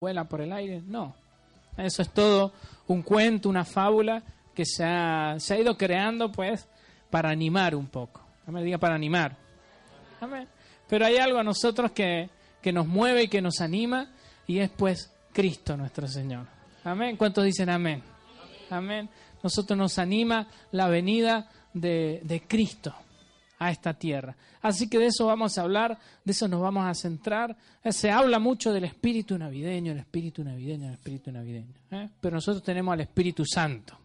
vuela por el aire. No. Eso es todo un cuento, una fábula que se ha, se ha ido creando pues para animar un poco. No me diga para animar. Amén. Pero hay algo a nosotros que, que nos mueve y que nos anima y es pues Cristo nuestro Señor. Amén. ¿Cuántos dicen amén? Amén. Nosotros nos anima la venida de, de Cristo a esta tierra. Así que de eso vamos a hablar, de eso nos vamos a centrar. Eh, se habla mucho del espíritu navideño, el espíritu navideño, el espíritu navideño. ¿eh? Pero nosotros tenemos al Espíritu Santo.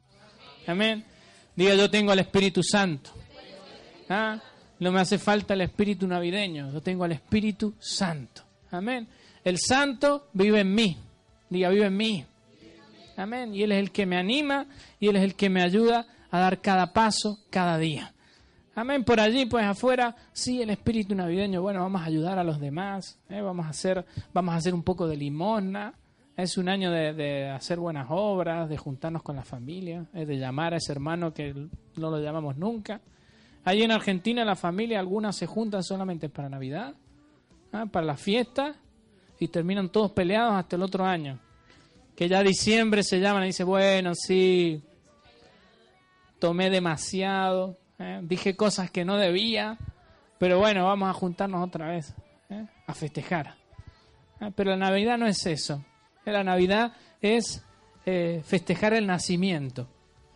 Amén. Diga, yo tengo al Espíritu Santo. ¿Ah? No me hace falta el espíritu navideño, yo tengo al Espíritu Santo. Amén. El Santo vive en mí. Diga, vive en mí. Amén. Y Él es el que me anima y Él es el que me ayuda a dar cada paso, cada día. Amén. Por allí, pues afuera, sí, el espíritu navideño. Bueno, vamos a ayudar a los demás. ¿eh? Vamos a hacer, vamos a hacer un poco de limosna. Es un año de, hacer buenas obras, de juntarnos con la familia, ¿eh? de llamar a ese hermano que no lo llamamos nunca. Allí en Argentina, la familia, algunas se juntan solamente para Navidad, ¿ah? para la fiesta, y terminan todos peleados hasta el otro año. Que ya diciembre se llaman y dice, bueno, sí, tomé demasiado, ¿eh? dije cosas que no debía, pero bueno, vamos a juntarnos otra vez, ¿eh? a festejar. ¿Eh? Pero la Navidad no es eso. La Navidad es festejar el nacimiento.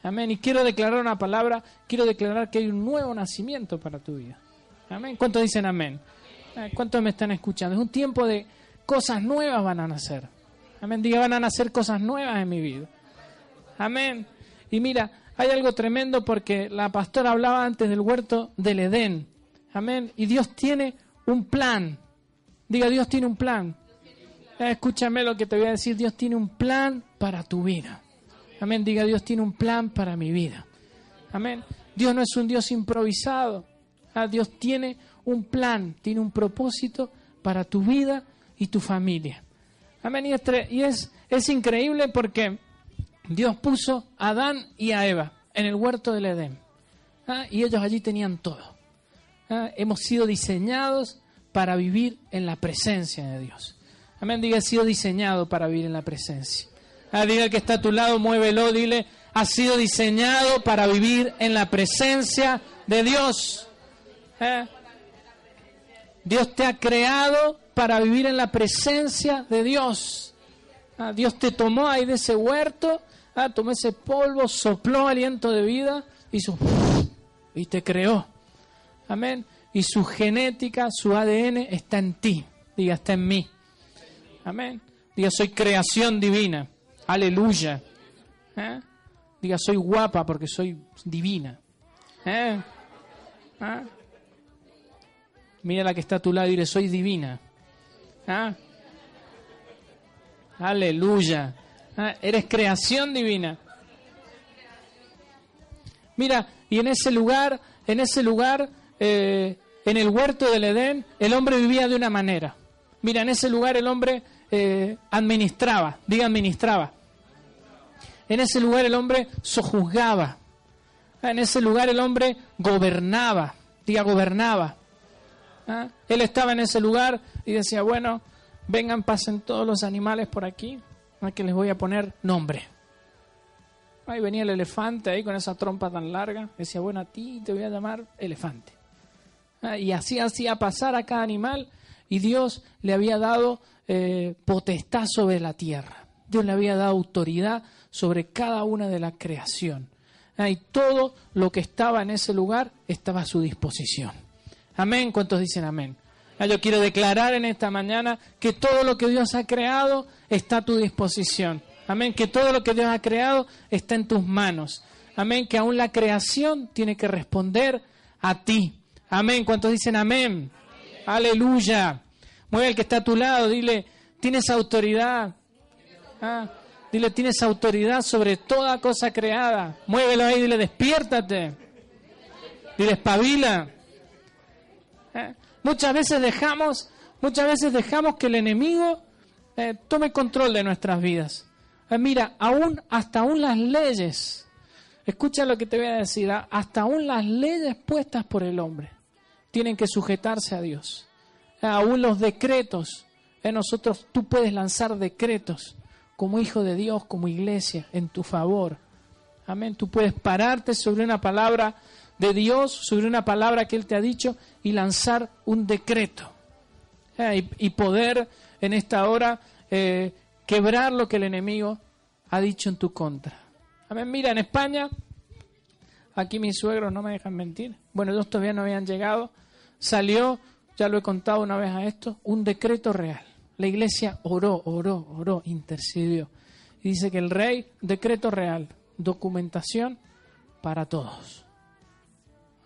Amén. Y quiero declarar una palabra, quiero declarar que hay un nuevo nacimiento para tu vida. Amén. ¿Cuántos dicen amén? ¿Cuántos me están escuchando? Es un tiempo de cosas nuevas van a nacer. Amén. Diga, van a nacer cosas nuevas en mi vida. Amén. Y mira, hay algo tremendo porque la pastora hablaba antes del huerto del Edén. Amén. Y Dios tiene un plan. Diga, Dios tiene un plan. Escúchame lo que te voy a decir. Dios tiene un plan para tu vida. Amén. Diga, Dios tiene un plan para mi vida. Amén. Dios no es un Dios improvisado. Ah, Dios tiene un plan, tiene un propósito para tu vida y tu familia. Amén. Y es, es increíble porque Dios puso a Adán y a Eva en el huerto del Edén. ¿ah? Y ellos allí tenían todo. ¿ah? Hemos sido diseñados para vivir en la presencia de Dios. Amén. Diga, he sido diseñado para vivir en la presencia. Ah, diga que está a tu lado, muévelo, dile, ha sido diseñado para vivir en la presencia de Dios. Dios te ha creado para vivir en la presencia de Dios. Dios te tomó ahí de ese huerto Ah, tomó ese polvo, sopló aliento de vida y, y te creó. Amén. Y su genética, su ADN está en ti. Diga, está en mí. Amén. Diga, soy creación divina. Aleluya. ¿Eh? Diga, soy guapa porque soy divina. ¿Eh? ¿Ah? Mira la que está a tu lado y dile, soy divina. ¿Ah? Aleluya. Ah, eres creación divina. Mira, y en ese lugar, en ese lugar, eh, en el huerto del Edén, el hombre vivía de una manera. Mira, en ese lugar el hombre eh, administraba, diga administraba. En ese lugar el hombre sojuzgaba. En ese lugar el hombre gobernaba, diga gobernaba. ¿Ah? Él estaba en ese lugar y decía, bueno, vengan, pasen todos los animales por aquí que les voy a poner nombre. Ahí venía el elefante ahí con esa trompa tan larga. Decía, bueno, a ti te voy a llamar elefante. Ah, y así hacía pasar a cada animal y Dios le había dado eh, potestad sobre la tierra. Dios le había dado autoridad sobre cada una de la creación. Ah, y todo lo que estaba en ese lugar estaba a su disposición. Amén. ¿Cuántos dicen amén? Ah, yo quiero declarar en esta mañana que todo lo que Dios ha creado está a tu disposición. Amén. Que todo lo que Dios ha creado está en tus manos. Amén. Que aún la creación tiene que responder a ti. Amén. ¿Cuántos dicen amén? Aleluya. Mueve el que está a tu lado. Dile, tienes autoridad. Ah, dile, tienes autoridad sobre toda cosa creada. Muévelo ahí. Dile, despiértate. Dile, espabila. Muchas veces dejamos, muchas veces dejamos que el enemigo eh, tome control de nuestras vidas. Eh, mira, aún, hasta aún las leyes, escucha lo que te voy a decir, ¿ah? hasta aún las leyes puestas por el hombre tienen que sujetarse a Dios. Eh, aún los decretos En nosotros tú puedes lanzar decretos como hijo de Dios, como iglesia, en tu favor. Amén. Tú puedes pararte sobre una palabra de Dios, sobre una palabra que Él te ha dicho y lanzar un decreto. Eh, y, poder en esta hora eh, quebrar lo que el enemigo ha dicho en tu contra. Amén. Mira, en España, aquí mis suegros no me dejan mentir. Bueno, ellos todavía no habían llegado. Salió, ya lo he contado una vez a esto, un decreto real. La iglesia oró, oró, oró, intercedió. Y dice que el rey, decreto real, documentación para todos.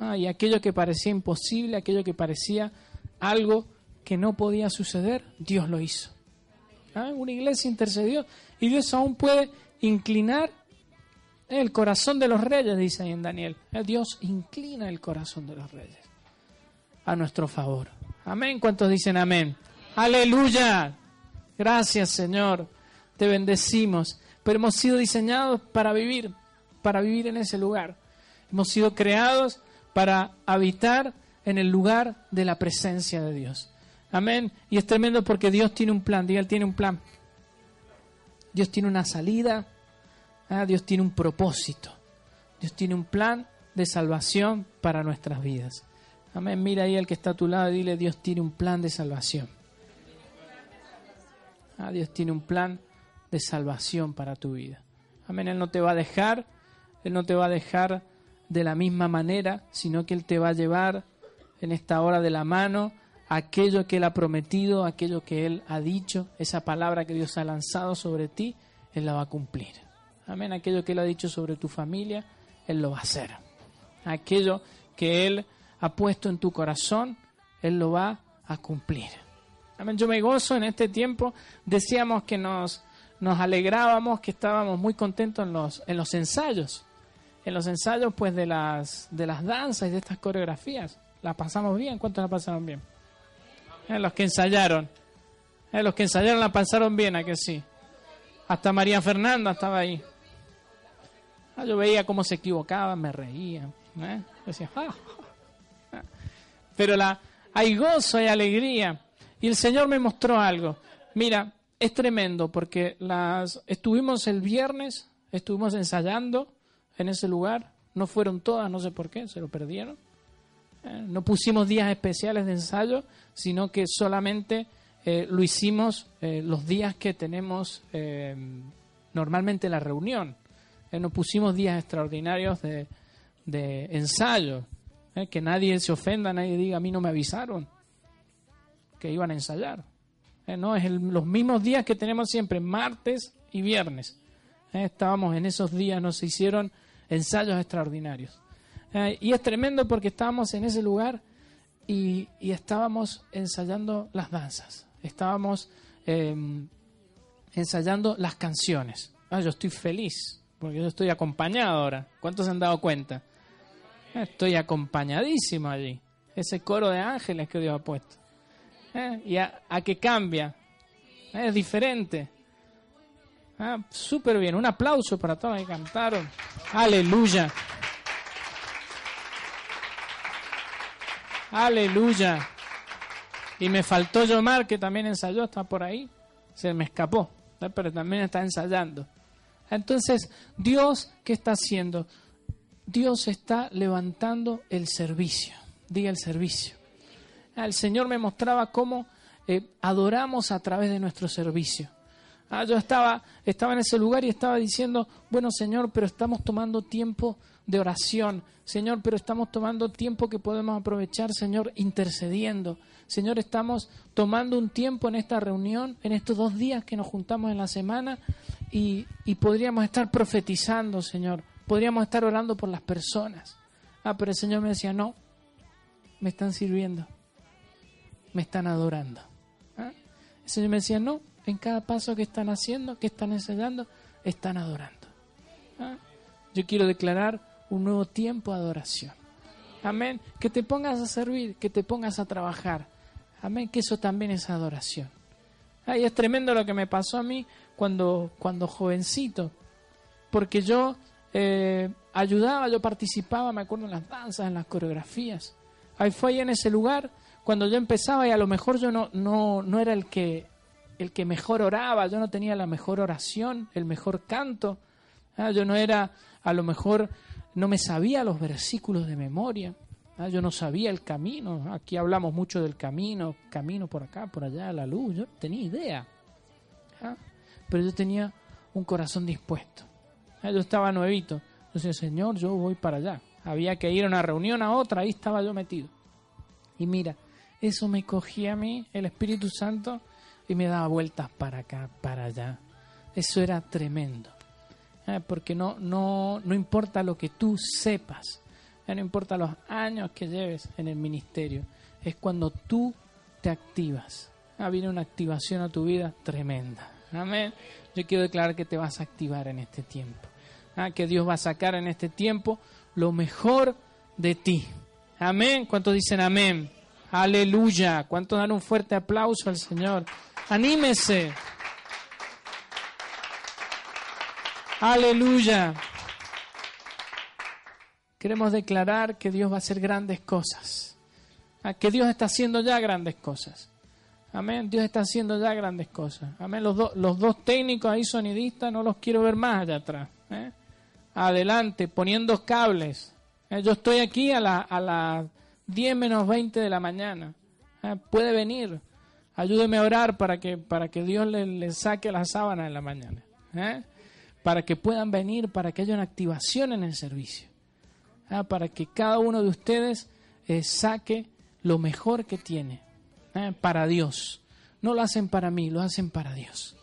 Ah, y aquello que parecía imposible, aquello que parecía algo que no podía suceder, Dios lo hizo. Ah, una iglesia intercedió y Dios aún puede inclinar el corazón de los reyes, dice ahí en Daniel. Eh, Dios inclina el corazón de los reyes a nuestro favor. Amén. ¿Cuántos dicen amén? Aleluya. Gracias Señor. Te bendecimos. Pero hemos sido diseñados para vivir, para vivir en ese lugar. Hemos sido creados para habitar en el lugar de la presencia de Dios. Amén. Y es tremendo porque Dios tiene un plan. Dios tiene un plan. Dios tiene una salida. Ah, Dios tiene un propósito. Dios tiene un plan de salvación para nuestras vidas. Amén. Mira ahí al que está a tu lado y dile, Dios tiene un plan de salvación. Ah, Dios tiene un plan de salvación para tu vida. Amén. Él no te va a dejar. Él no te va a dejar de la misma manera, sino que Él te va a llevar en esta hora de la mano aquello que Él ha prometido, aquello que Él ha dicho, esa palabra que Dios ha lanzado sobre ti, Él la va a cumplir. Amén. Aquello que Él ha dicho sobre tu familia, Él lo va a hacer. Aquello que Él ha puesto en tu corazón, Él lo va a cumplir. Amén. Yo me gozo en este tiempo. Decíamos que nos, nos alegrábamos, que estábamos muy contentos en los, en los ensayos en los ensayos pues de las de las danzas y de estas coreografías. ¿La pasamos bien? ¿Cuántos la pasaron bien? Eh, los que ensayaron. Eh, los que ensayaron la pasaron bien, ¿a que sí? Hasta María Fernanda estaba ahí. Ah, yo veía cómo se equivocaba, me reía. ¿eh? Decía, Pero la, hay gozo, hay alegría. Y el Señor me mostró algo. Mira, es tremendo porque las estuvimos el viernes, estuvimos ensayando en ese lugar. No fueron todas, no sé por qué, se lo perdieron. Eh, no pusimos días especiales de ensayo, sino que solamente eh, lo hicimos eh, los días que tenemos normalmente la reunión. no pusimos días extraordinarios de, de ensayo. que nadie se ofenda, nadie diga, a mí no me avisaron que iban a ensayar. no, es los mismos días que tenemos siempre, martes y viernes. estábamos en esos días, nos hicieron ensayos extraordinarios. Eh, y es tremendo porque estábamos en ese lugar y, estábamos ensayando las danzas, estábamos em, ensayando las canciones. Ah, yo estoy feliz porque yo estoy acompañado ahora. ¿Cuántos se han dado cuenta? Estoy acompañadísimo allí. Ese coro de ángeles que Dios ha puesto. Eh, ¿Y a, a qué cambia? Eh, es diferente. Ah, súper bien. Un aplauso para todos los que cantaron. Aleluya. Aleluya. Y me faltó Yomar, que también ensayó, está por ahí. Se me escapó, pero también está ensayando. Entonces, Dios, ¿qué está haciendo? Dios está levantando el servicio. Diga el servicio. El Señor me mostraba cómo eh, adoramos a través de nuestro servicio. Ah, yo estaba, estaba en ese lugar y estaba diciendo, bueno Señor, pero estamos tomando tiempo de oración. Señor, pero estamos tomando tiempo que podemos aprovechar, Señor, intercediendo. Señor, estamos tomando un tiempo en esta reunión, en estos dos días que nos juntamos en la semana y, y podríamos estar profetizando, Señor. Podríamos estar orando por las personas. Ah, pero el Señor me decía, no, me están sirviendo, me están adorando. ¿Ah? El Señor me decía, no, en cada paso que están haciendo, que están enseñando, están adorando. ¿Ah? Yo quiero declarar un nuevo tiempo de adoración. Amén. Que te pongas a servir, que te pongas a trabajar. Amén. Que eso también es adoración. Ay, es tremendo lo que me pasó a mí cuando, cuando jovencito. Porque yo eh, ayudaba, yo participaba, me acuerdo en las danzas, en las coreografías. Ahí fue ahí en ese lugar cuando yo empezaba y a lo mejor yo no, no, no era el que el que mejor oraba, yo no tenía la mejor oración, el mejor canto, ¿ah? yo no era, a lo mejor no me sabía los versículos de memoria, ¿ah? yo no sabía el camino, aquí hablamos mucho del camino, camino por acá, por allá, la luz, yo no tenía idea, ¿ah? pero yo tenía un corazón dispuesto, yo estaba nuevito, yo Señor, yo voy para allá, había que ir a una reunión a otra, ahí estaba yo metido. Y mira, eso me cogía a mí, el Espíritu Santo, y me daba vueltas para acá, para allá. Eso era tremendo. ¿eh? Porque no, no, no importa lo que tú sepas, ¿eh? no importa los años que lleves en el ministerio, es cuando tú te activas. Ah, viene una activación a tu vida tremenda. Amén. Yo quiero declarar que te vas a activar en este tiempo. Ah, que Dios va a sacar en este tiempo lo mejor de ti. Amén. ¿Cuántos dicen amén? Aleluya. ¿Cuántos dan un fuerte aplauso al Señor? Anímese. Aleluya. Queremos declarar que Dios va a hacer grandes cosas. Ah, que Dios está haciendo ya grandes cosas. Amén. Dios está haciendo ya grandes cosas. Amén. Los, los dos técnicos ahí sonidistas no los quiero ver más allá atrás. ¿eh? adelante poniendo cables. Eh, yo estoy aquí a las a la 10 menos 20 de la mañana. Eh, puede venir. Ayúdeme a orar para que, para que Dios le, saque la sábana en la mañana. Eh, para que puedan venir, para que haya una activación en el servicio. Para que cada uno de ustedes saque lo mejor que tiene para Dios. No lo hacen para mí, lo hacen para Dios.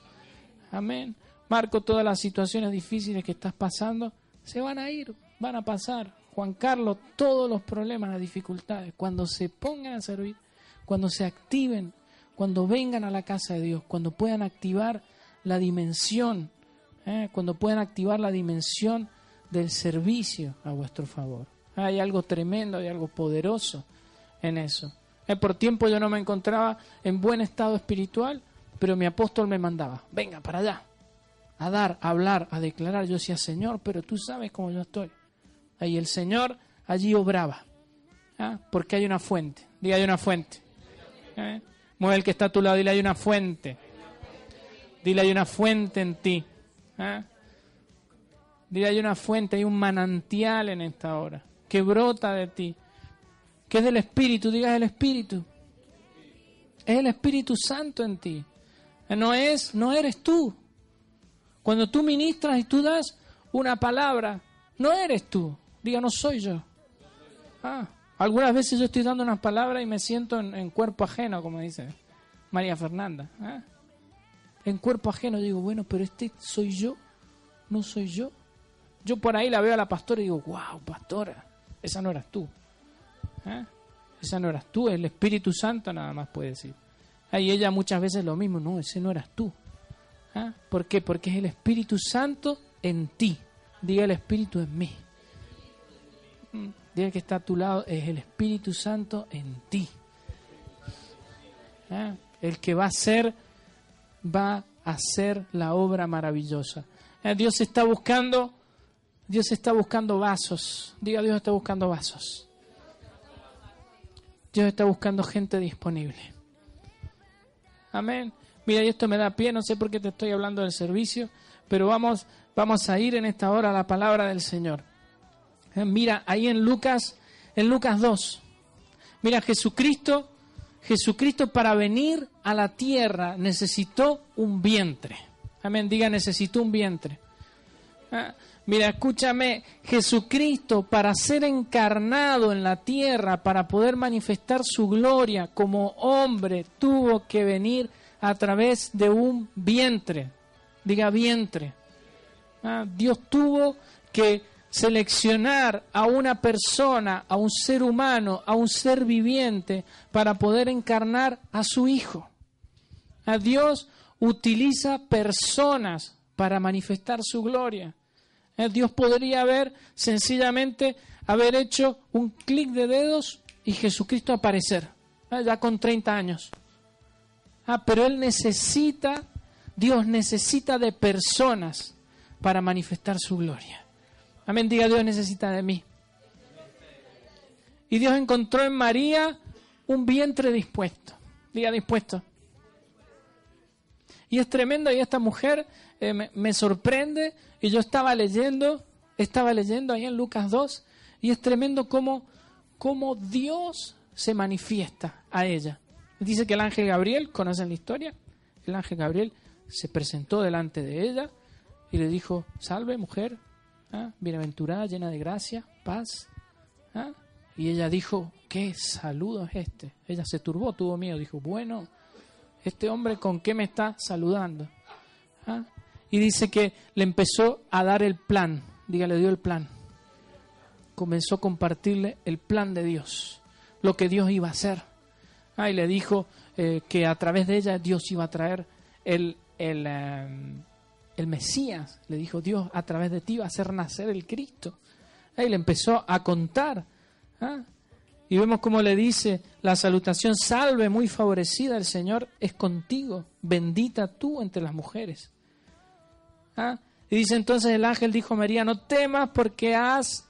Amén. Marco, todas las situaciones difíciles que estás pasando, se van a ir, van a pasar. Juan Carlos, todos los problemas, las dificultades, cuando se pongan a servir, cuando se activen, cuando vengan a la casa de Dios, cuando puedan activar la dimensión, ¿eh? cuando puedan activar la dimensión del servicio a vuestro favor. Hay algo tremendo, hay algo poderoso en eso. Eh, por tiempo yo no me encontraba en buen estado espiritual, pero mi apóstol me mandaba, venga para allá, a dar, a hablar, a declarar. Yo decía, Señor, pero tú sabes cómo yo estoy. Ahí el Señor allí obraba. ¿ah? Porque hay una fuente. Diga, hay una fuente. ¿Eh? Mueve el que está a tu lado, dile, hay una fuente. Dile, hay una fuente en ti. ¿ah? Dile, hay una fuente, hay un manantial en esta hora que brota de ti. Que es del Espíritu, diga, es el Espíritu. Es el Espíritu Santo en ti. No es, no eres tú. Cuando tú ministras y tú das una palabra, no eres tú. Diga, no soy yo. Ah, algunas veces yo estoy dando una palabra y me siento en, cuerpo ajeno, como dice María Fernanda. Ah. En cuerpo ajeno digo, bueno, pero este soy yo, no soy yo. Yo por ahí la veo a la pastora y digo, wow, pastora, esa no eras tú. Ah. Esa no eras tú, el Espíritu Santo nada más puede decir. Y ella muchas veces lo mismo, no, ese no eras tú. ¿Ah? ¿Por qué? Porque es el Espíritu Santo en ti. Diga el Espíritu en mí. Diga que está a tu lado, es el Espíritu Santo en ti. ¿Ah? El que va a hacer, va a hacer la obra maravillosa. ¿Ah? Dios está buscando, Dios está buscando vasos. Diga, Dios está buscando vasos. Dios está buscando gente disponible. Amén. Mira, y esto me da pie, no sé por qué te estoy hablando del servicio, pero vamos, vamos a ir en esta hora a la palabra del Señor. Eh, mira, ahí en Lucas, en Lucas 2. Mira, Jesucristo, Jesucristo para venir a la tierra necesitó un vientre. Amén, diga, necesitó un vientre. Ah, mira, escúchame, Jesucristo para ser encarnado en la tierra, para poder manifestar su gloria como hombre, tuvo que venir a través de un vientre. Diga vientre. Ah, Dios tuvo que seleccionar a una persona, a un ser humano, a un ser viviente, para poder encarnar a su Hijo. A Dios utiliza personas para manifestar su gloria. Dios podría haber sencillamente haber hecho un clic de dedos y Jesucristo aparecer, ya con 30 años. Ah, pero Él necesita, Dios necesita de personas para manifestar su gloria. Amén, diga Dios necesita de mí. Y Dios encontró en María un vientre dispuesto. Diga dispuesto. Y es tremendo, y esta mujer eh, me, sorprende, y yo estaba leyendo, estaba leyendo ahí en Lucas 2, y es tremendo cómo, cómo Dios se manifiesta a ella. Dice que el ángel Gabriel, ¿conocen la historia? El ángel Gabriel se presentó delante de ella y le dijo, salve mujer, ¿ah? bienaventurada, llena de gracia, paz. ¿ah? Y ella dijo, ¿qué saludo es este? Ella se turbó, tuvo miedo, dijo, bueno, este hombre con qué me está saludando. ¿Ah? Y dice que le empezó a dar el plan, diga, le dio el plan. Comenzó a compartirle el plan de Dios, lo que Dios iba a hacer. y le dijo eh, que a través de ella Dios iba a traer el, el, em, el Mesías. Le dijo Dios, a través de ti va a hacer nacer el Cristo. Y le empezó a contar. ¿ah? Y vemos cómo le dice la salutación, salve muy favorecida, el Señor es contigo, bendita tú entre las mujeres. ¿Ah? Y dice entonces el ángel dijo a María, no temas porque has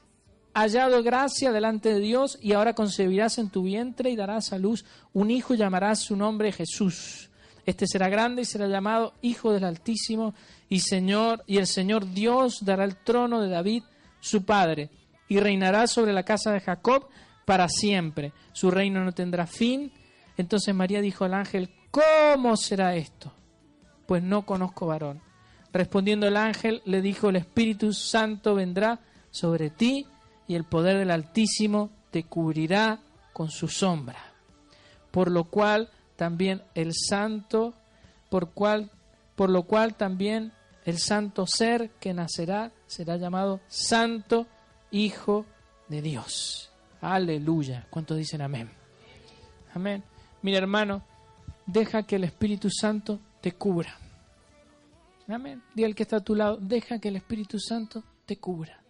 hallado gracia delante de Dios y ahora concebirás en tu vientre y darás a luz un hijo y llamarás su nombre Jesús. Este será grande y será llamado Hijo del Altísimo y Señor, y el Señor Dios dará el trono de David, su padre, y reinará sobre la casa de Jacob para siempre. Su reino no tendrá fin. Entonces María dijo al ángel, ¿cómo será esto? Pues no conozco varón. Respondiendo el ángel, le dijo, el Espíritu Santo vendrá sobre ti y el poder del Altísimo te cubrirá con su sombra. Por lo cual también el santo, por, cual, por lo cual también el santo ser que nacerá será llamado Santo Hijo de Dios. Aleluya. ¿Cuántos dicen amén? Amén. Mira hermano, deja que el Espíritu Santo te cubra. Amén. Diga el que está a tu lado, deja que el Espíritu Santo te cubra.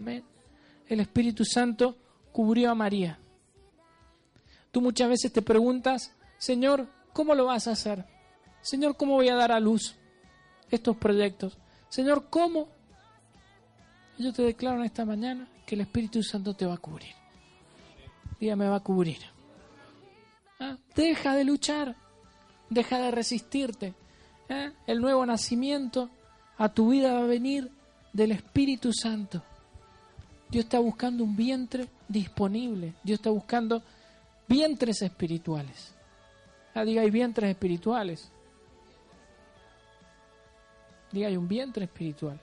Amén. El Espíritu Santo cubrió a María. Tú muchas veces te preguntas, Señor, ¿cómo lo vas a hacer? Señor, ¿cómo voy a dar a luz estos proyectos? Señor, ¿cómo? yo te declaro en esta mañana que el Espíritu Santo te va a cubrir. Día me va a cubrir. Ah, deja de luchar, deja de resistirte. ¿eh? El nuevo nacimiento a tu vida va a venir del Espíritu Santo. Dios está buscando un vientre disponible. Dios está buscando vientres espirituales. Ah, diga, hay vientres espirituales. Hay un vientre espiritual.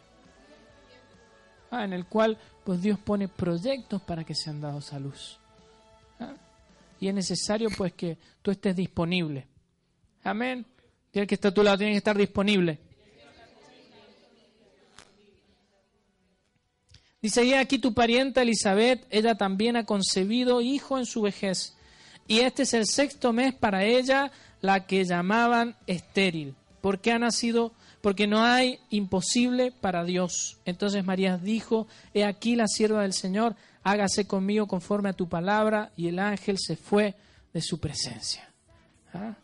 Ah, en el cual pues Dios pone proyectos para que sean dados a luz. Ah, y es necesario pues que tú estés disponible. Amén. El que está a tu lado tiene que estar disponible. Dice, aquí tu parienta Elizabeth, ella también ha concebido hijo en su vejez y este es el sexto mes para ella, la que llamaban estéril, porque ha nacido, porque no hay imposible para Dios. Entonces María dijo, he aquí la sierva del Señor, hágase conmigo conforme a tu palabra, y el ángel se fue de su presencia. ¿Ah?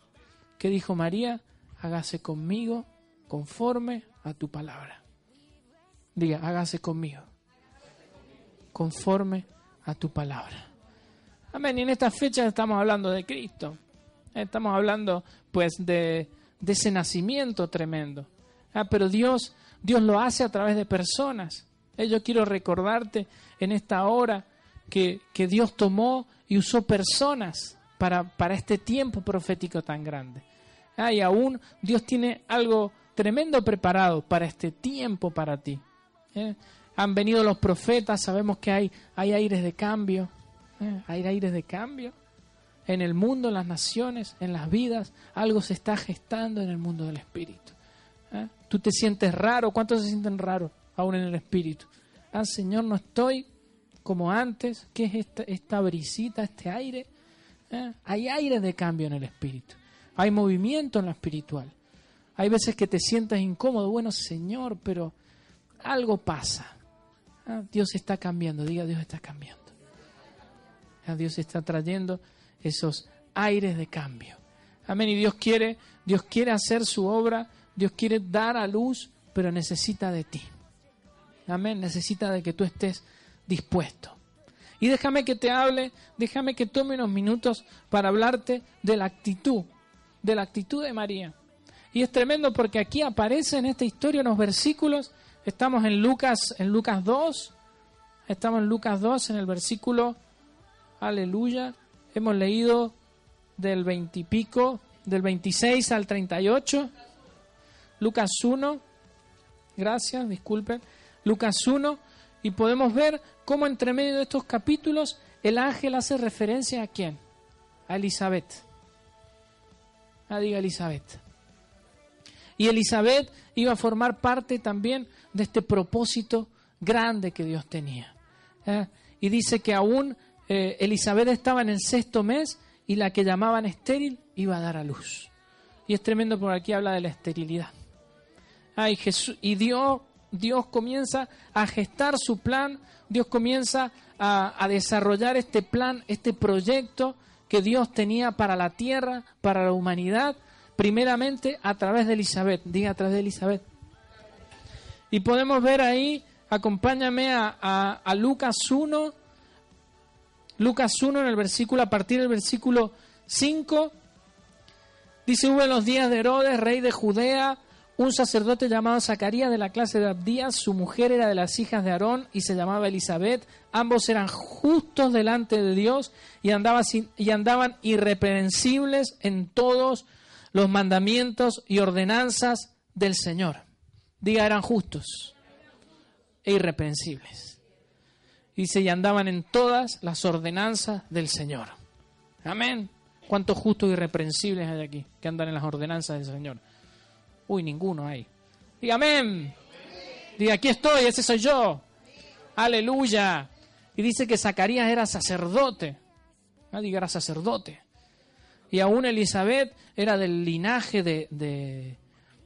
¿Qué dijo María? Hágase conmigo conforme a tu palabra. Diga, hágase conmigo conforme a tu palabra. Amén. Y en esta fecha estamos hablando de Cristo. Estamos hablando, pues, de, ese nacimiento tremendo. Ah, pero Dios, Dios lo hace a través de personas. Eh, yo quiero recordarte en esta hora que, Dios tomó y usó personas para, para este tiempo profético tan grande. Ah, y aún Dios tiene algo tremendo preparado para este tiempo para ti. Eh, han venido los profetas, sabemos que hay, hay aires de cambio, ¿eh? Hay aires de cambio en el mundo, en las naciones, en las vidas. Algo se está gestando en el mundo del espíritu. ¿eh? Tú te sientes raro. ¿Cuántos se sienten raros aún en el espíritu? Ah, Señor, no estoy como antes. ¿Qué es esta, brisita, este aire? ¿Eh? Hay aires de cambio en el espíritu. Hay movimiento en lo espiritual. Hay veces que te sientas incómodo. Bueno, Señor, pero algo pasa. Ah, Dios está cambiando. Diga, Dios está cambiando. Dios está trayendo esos aires de cambio. Amén. Y Dios quiere, Dios quiere hacer su obra, Dios quiere dar a luz, pero necesita de ti. Amén. Necesita de que tú estés dispuesto. Y déjame que te hable, déjame que tome unos minutos para hablarte de la actitud de la actitud de María. Y es tremendo porque aquí aparece en esta historia, en los versículos, estamos en Lucas, en Lucas 2, estamos en Lucas 2, en el versículo, aleluya, hemos leído del veintipico, del 26 al 38, Lucas 1, gracias, disculpen, Lucas 1, y podemos ver cómo entre medio de estos capítulos el ángel hace referencia a quién? A Elizabeth. Ah, diga Elizabeth. Y Elizabeth iba a formar parte también de este propósito grande que Dios tenía. ¿eh? Y dice que aún eh, Elizabeth estaba en el sexto mes y la que llamaban estéril iba a dar a luz. Y es tremendo porque aquí habla de la esterilidad. Y Dios, Dios comienza a gestar su plan, Dios comienza a, desarrollar este plan, este proyecto que Dios tenía para la tierra, para la humanidad, primeramente a través de Elizabeth. Diga a través de Elizabeth. Y podemos ver ahí, acompáñame a, a, Lucas 1, Lucas 1 en el versículo, a partir del versículo 5, dice, hubo en los días de Herodes, rey de Judea, un sacerdote llamado Zacarías de la clase de Abdías, su mujer era de las hijas de Aarón y se llamaba Elizabeth, ambos eran justos delante de Dios y, andaban, y andaban irreprensibles en todos los mandamientos y ordenanzas del Señor. Diga, eran justos e irreprensibles. Dice, y andaban en todas las ordenanzas del Señor. Amén. ¿Cuántos justos e irreprensibles hay aquí que andan en las ordenanzas del Señor? Uy, ninguno hay. Diga amén. Diga, aquí estoy, ese soy yo. Aleluya. Y dice que Zacarías era sacerdote. Ah, diga, era sacerdote. Y aún Elizabeth era del linaje de,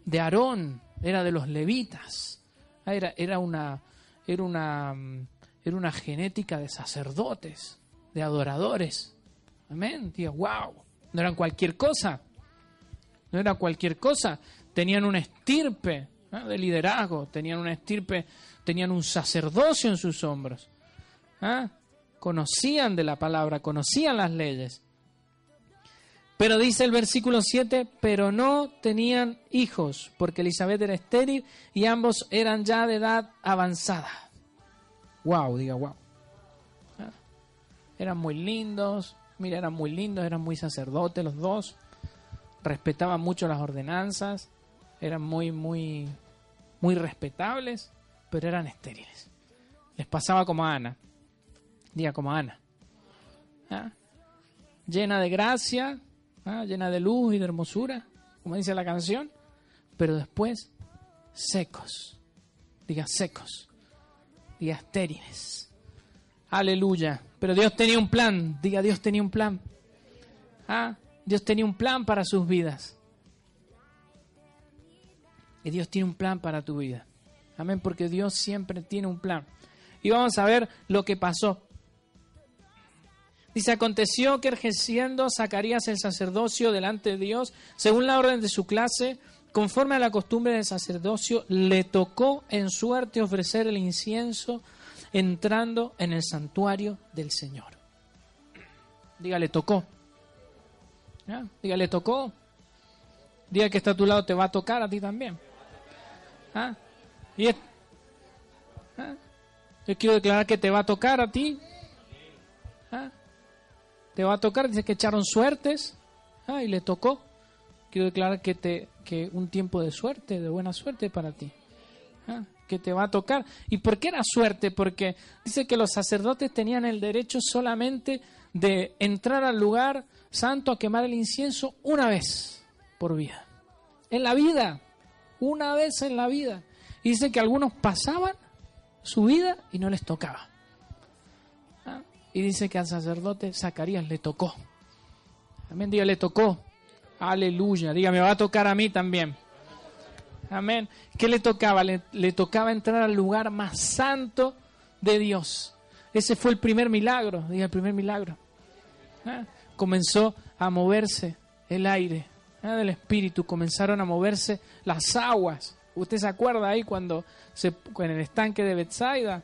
de, Aarón, era de los levitas. Ah, era, era, una, era, una, era una genética de sacerdotes, de adoradores. Amén. Diga, wow. No eran cualquier cosa. No era cualquier cosa tenían una estirpe de liderazgo, tenían una estirpe, tenían un sacerdocio en sus hombros. ¿ah? Conocían de la palabra, conocían las leyes. Pero dice el versículo 7, pero no tenían hijos, porque Elizabeth era estéril y ambos eran ya de edad avanzada. Wow, diga wow. ¿Ah? Eran muy lindos, mira, eran muy lindos, eran muy sacerdotes los dos, respetaban mucho las ordenanzas, eran muy, muy, muy respetables, pero eran estériles. Les pasaba como a Ana. Diga como Ana. ¿Ah? Llena de gracia, ¿ah? llena de luz y de hermosura, como dice la canción, pero después secos. Diga secos. Diga estériles. Aleluya. Pero Dios tenía un plan. Diga Dios tenía un plan. ¿Ah? Dios tenía un plan para sus vidas. Y Dios tiene un plan para tu vida. Amén, porque Dios siempre tiene un plan. Y vamos a ver lo que pasó. Dice, aconteció que ejerciendo Zacarías el sacerdocio delante de Dios, según la orden de su clase, conforme a la costumbre del sacerdocio, le tocó en suerte ofrecer el incienso entrando en el santuario del Señor. Dígale, tocó. Dígale, tocó. Diga que está a tu lado, te va a tocar a ti también. ¿Ah? Y ¿Ah? Yo quiero declarar que te va a tocar a ti. ¿Ah? Te va a tocar, dice que echaron suertes ¿ah? y le tocó. Quiero declarar que, te, que un tiempo de suerte, de buena suerte para ti. ¿Ah? Que te va a tocar. ¿Y por qué era suerte? Porque dice que los sacerdotes tenían el derecho solamente de entrar al lugar santo a quemar el incienso una vez por vida. En la vida, una vez en la vida. Y dice que algunos pasaban su vida y no les tocaba. ¿Ah? Y dice que al sacerdote Zacarías le tocó. Amén, diga, le tocó. Aleluya, diga, me va a tocar a mí también. Amén. ¿Qué le tocaba? Le, tocaba entrar al lugar más santo de Dios. Ese fue el primer milagro, diga el primer milagro. ¿Ah? Comenzó a moverse el aire del Espíritu, comenzaron a moverse las aguas. ¿Usted se acuerda ahí cuando se, en el estanque de Bethsaida?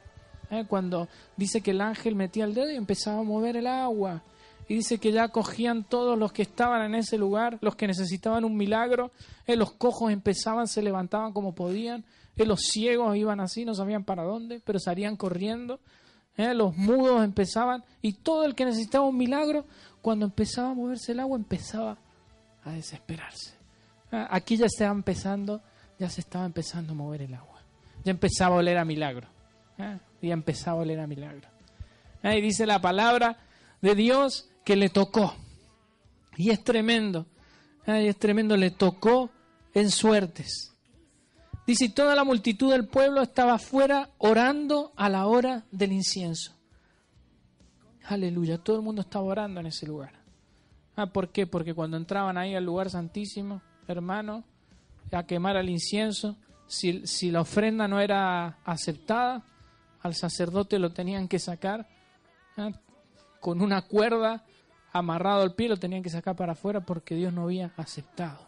¿Eh? Cuando dice que el ángel metía el dedo y empezaba a mover el agua. y dice que ya cogían todos los que estaban en ese lugar, los que necesitaban un milagro, eh, los cojos empezaban, se levantaban como podían, eh, los ciegos iban así, no sabían para dónde, pero salían corriendo, los mudos empezaban, y todo el que necesitaba un milagro, cuando empezaba a moverse el agua, empezaba a desesperarse. Ah, aquí ya estaba empezando, ya se estaba empezando a mover el agua, ya empezaba a oler a milagro, ya empezaba a oler a milagro. Ahí dice la palabra de Dios que le tocó. Y es tremendo. Ay, es tremendo, le tocó en suertes. Dice, y toda la multitud del pueblo estaba afuera orando a la hora del incienso. Aleluya, todo el mundo estaba orando en ese lugar. Ah, ¿Por qué? Porque cuando entraban ahí al lugar santísimo, hermano, a quemar el incienso, si, si la ofrenda no era aceptada, al sacerdote lo tenían que sacar ah, con una cuerda amarrado al pie, lo tenían que sacar para afuera porque Dios no había aceptado.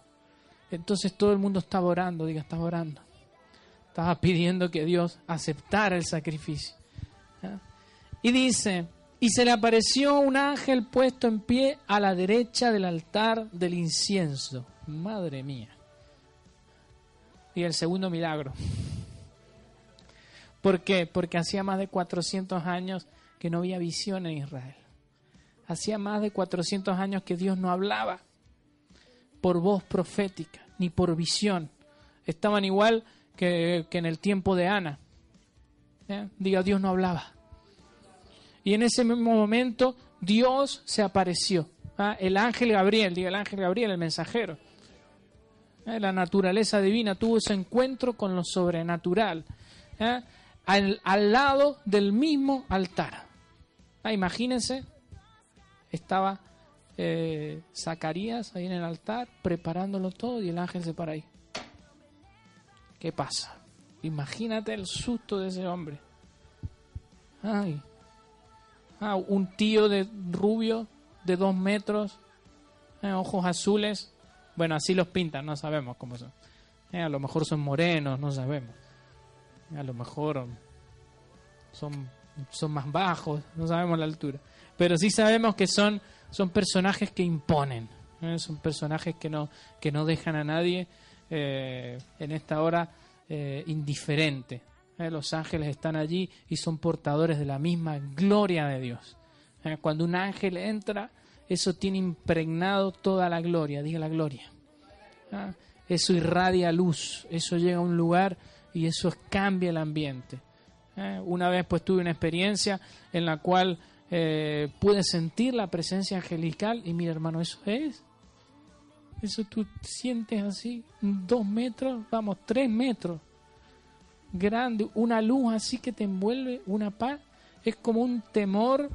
Entonces todo el mundo estaba orando, diga, estaba orando. Estaba pidiendo que Dios aceptara el sacrificio. Y dice, y se le apareció un ángel puesto en pie a la derecha del altar del incienso. Madre mía. Y el segundo milagro. ¿Por qué? Porque hacía más de 400 años que no había visión en Israel. Hacía más de 400 años que Dios no hablaba por voz profética, ni por visión. Estaban igual que, en el tiempo de Ana. Diga, Dios no hablaba. Y en ese mismo momento Dios se apareció. ¿ah? El ángel Gabriel, diga el ángel Gabriel, el mensajero. ¿eh? La naturaleza divina tuvo ese encuentro con lo sobrenatural. ¿eh? Al, lado del mismo altar. Ah, imagínense estaba eh, Zacarías ahí en el altar preparándolo todo y el ángel se para ahí. ¿Qué pasa? Imagínate el susto de ese hombre. Ay. Ah, un tío de rubio de dos metros, eh, ojos azules. Bueno, así los pintan, no sabemos cómo son. Eh, a lo mejor son morenos, no sabemos. A lo mejor son, son más bajos, no sabemos la altura pero sí sabemos que son, son personajes que imponen, son personajes que no, que no dejan a nadie eh, en esta hora eh, indiferente. ¿Eh? Los ángeles están allí y son portadores de la misma gloria de Dios. Cuando un ángel entra, eso tiene impregnado toda la gloria, diga la gloria. Eso irradia luz, eso llega a un lugar y eso cambia el ambiente. Una vez pues tuve una experiencia en la cual eh, puedes sentir la presencia angelical y mira hermano, eso es. Eso tú sientes así, dos metros, vamos, tres metros. Grande, una luz así que te envuelve, una paz. Es como un temor,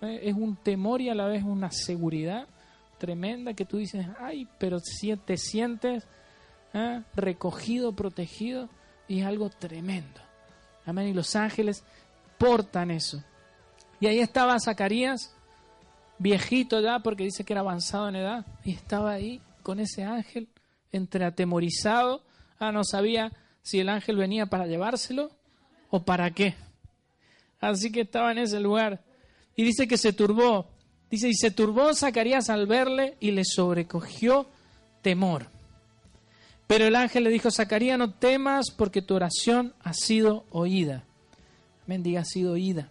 eh, es un temor y a la vez una seguridad tremenda que tú dices, ay, pero si te sientes ¿eh? recogido, protegido y es algo tremendo. Amén. Y los ángeles portan eso. Y ahí estaba Zacarías, viejito ya, porque dice que era avanzado en edad, y estaba ahí con ese ángel, entre atemorizado. Ah, no sabía si el ángel venía para llevárselo o para qué. Así que estaba en ese lugar. Y dice que se turbó. Dice, y se turbó Zacarías al verle y le sobrecogió temor. Pero el ángel le dijo, Zacarías, no temas porque tu oración ha sido oída. Mendiga ha sido oída.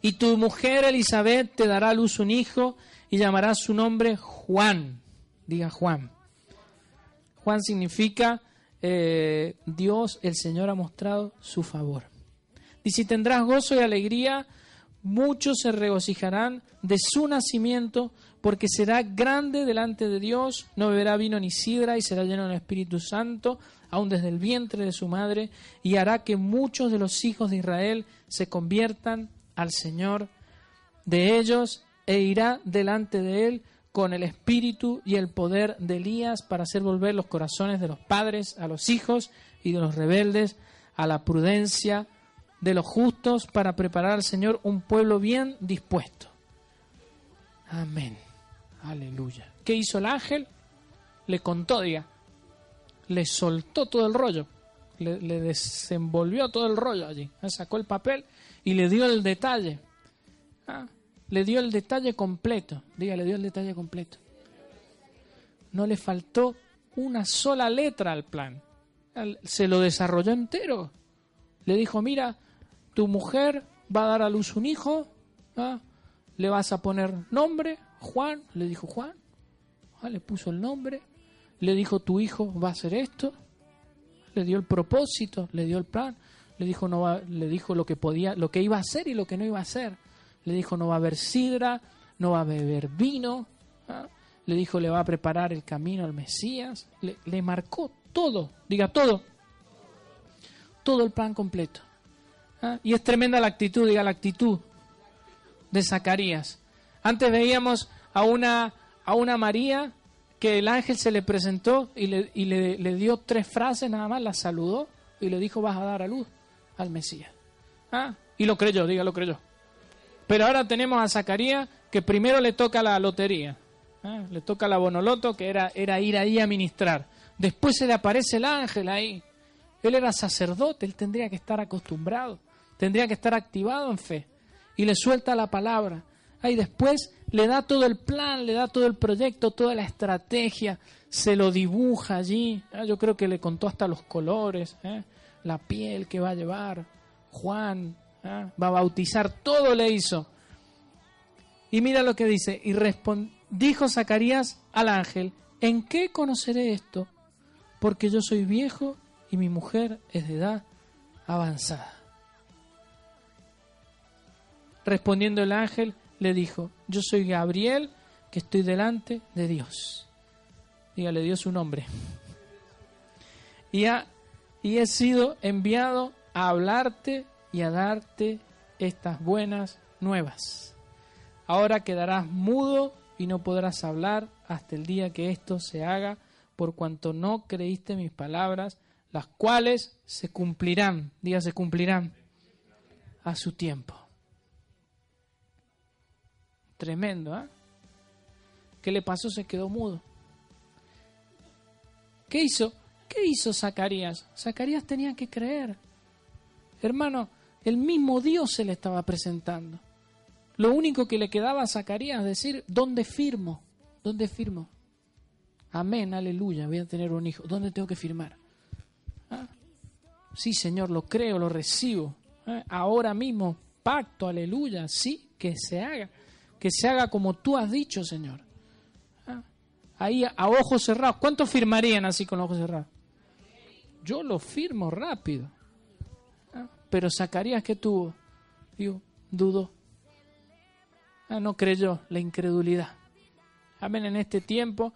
Y tu mujer Elizabeth te dará a luz un hijo y llamará su nombre Juan. Diga Juan. Juan significa eh, Dios, el Señor ha mostrado su favor. Y si tendrás gozo y alegría, muchos se regocijarán de su nacimiento, porque será grande delante de Dios, no beberá vino ni sidra y será lleno del Espíritu Santo, aun desde el vientre de su madre, y hará que muchos de los hijos de Israel se conviertan al Señor de ellos e irá delante de él con el espíritu y el poder de Elías para hacer volver los corazones de los padres a los hijos y de los rebeldes a la prudencia de los justos para preparar al Señor un pueblo bien dispuesto. Amén. Aleluya. ¿Qué hizo el ángel? Le contó, diga. Le soltó todo el rollo. Le, desenvolvió todo el rollo allí. Sacó el papel y le dio el detalle. Ah, le dio el detalle completo. Diga, le dio el detalle completo. No le faltó una sola letra al plan. Se lo desarrolló entero. Le dijo, mira, tu mujer va a dar a luz un hijo, ¿ah? le vas a poner nombre, Juan, le dijo Juan, ¿ah? le puso el nombre, le dijo tu hijo va a hacer esto, le dio el propósito, le dio el plan, le dijo no va, le dijo lo que podía, lo que iba a hacer y lo que no iba a hacer, le dijo no va a haber sidra, no va a beber vino, ¿ah? le dijo le va a preparar el camino al Mesías, le, marcó todo, diga todo, todo el plan completo. ¿Ah? Y es tremenda la actitud, diga la actitud de Zacarías. Antes veíamos a una, a una María que el ángel se le presentó y, le, y le, dio tres frases nada más, la saludó y le dijo vas a dar a luz al Mesías. ¿Ah? Y lo creyó, diga, lo creyó. Pero ahora tenemos a Zacarías que primero le toca la lotería, ¿ah? le toca la bonoloto que era, era ir ahí a ministrar. Después se le aparece el ángel ahí. Él era sacerdote, él tendría que estar acostumbrado tendría que estar activado en fe. Y le suelta la palabra. Y después le da todo el plan, le da todo el proyecto, toda la estrategia, se lo dibuja allí. Ah, yo creo que le contó hasta los colores, ¿eh? la piel que va a llevar. Juan va a bautizar, todo le hizo. Y mira lo que dice, y dijo Zacarías al ángel, ¿en qué conoceré esto? Porque yo soy viejo y mi mujer es de edad avanzada. Respondiendo el ángel, le dijo, yo soy Gabriel, que estoy delante de Dios. Dígale Dios su nombre. Y, y he sido enviado a hablarte y a darte estas buenas nuevas. Ahora quedarás mudo y no podrás hablar hasta el día que esto se haga, por cuanto no creíste mis palabras, las cuales se cumplirán, diga se cumplirán a su tiempo. Tremendo, ¿ah? ¿Qué le pasó? Se quedó mudo. ¿Qué hizo? ¿Qué hizo Zacarías? Zacarías tenía que creer. Hermano, el mismo Dios se le estaba presentando. Lo único que le quedaba a Zacarías es decir, ¿dónde firmo? ¿Dónde firmo? Amén, aleluya, voy a tener un hijo. ¿Dónde tengo que firmar? ¿Ah? Sí, Señor, lo creo, lo recibo. ¿Ah? Ahora mismo, pacto, aleluya, sí, que se haga que se haga como tú has dicho, Señor. Ah, ahí a ojos cerrados. ¿Cuántos firmarían así con los ojos cerrados? Yo lo firmo rápido. Pero Zacarías que tuvo, digo, dudó. Ah, no creyó, la incredulidad. Amén. En este tiempo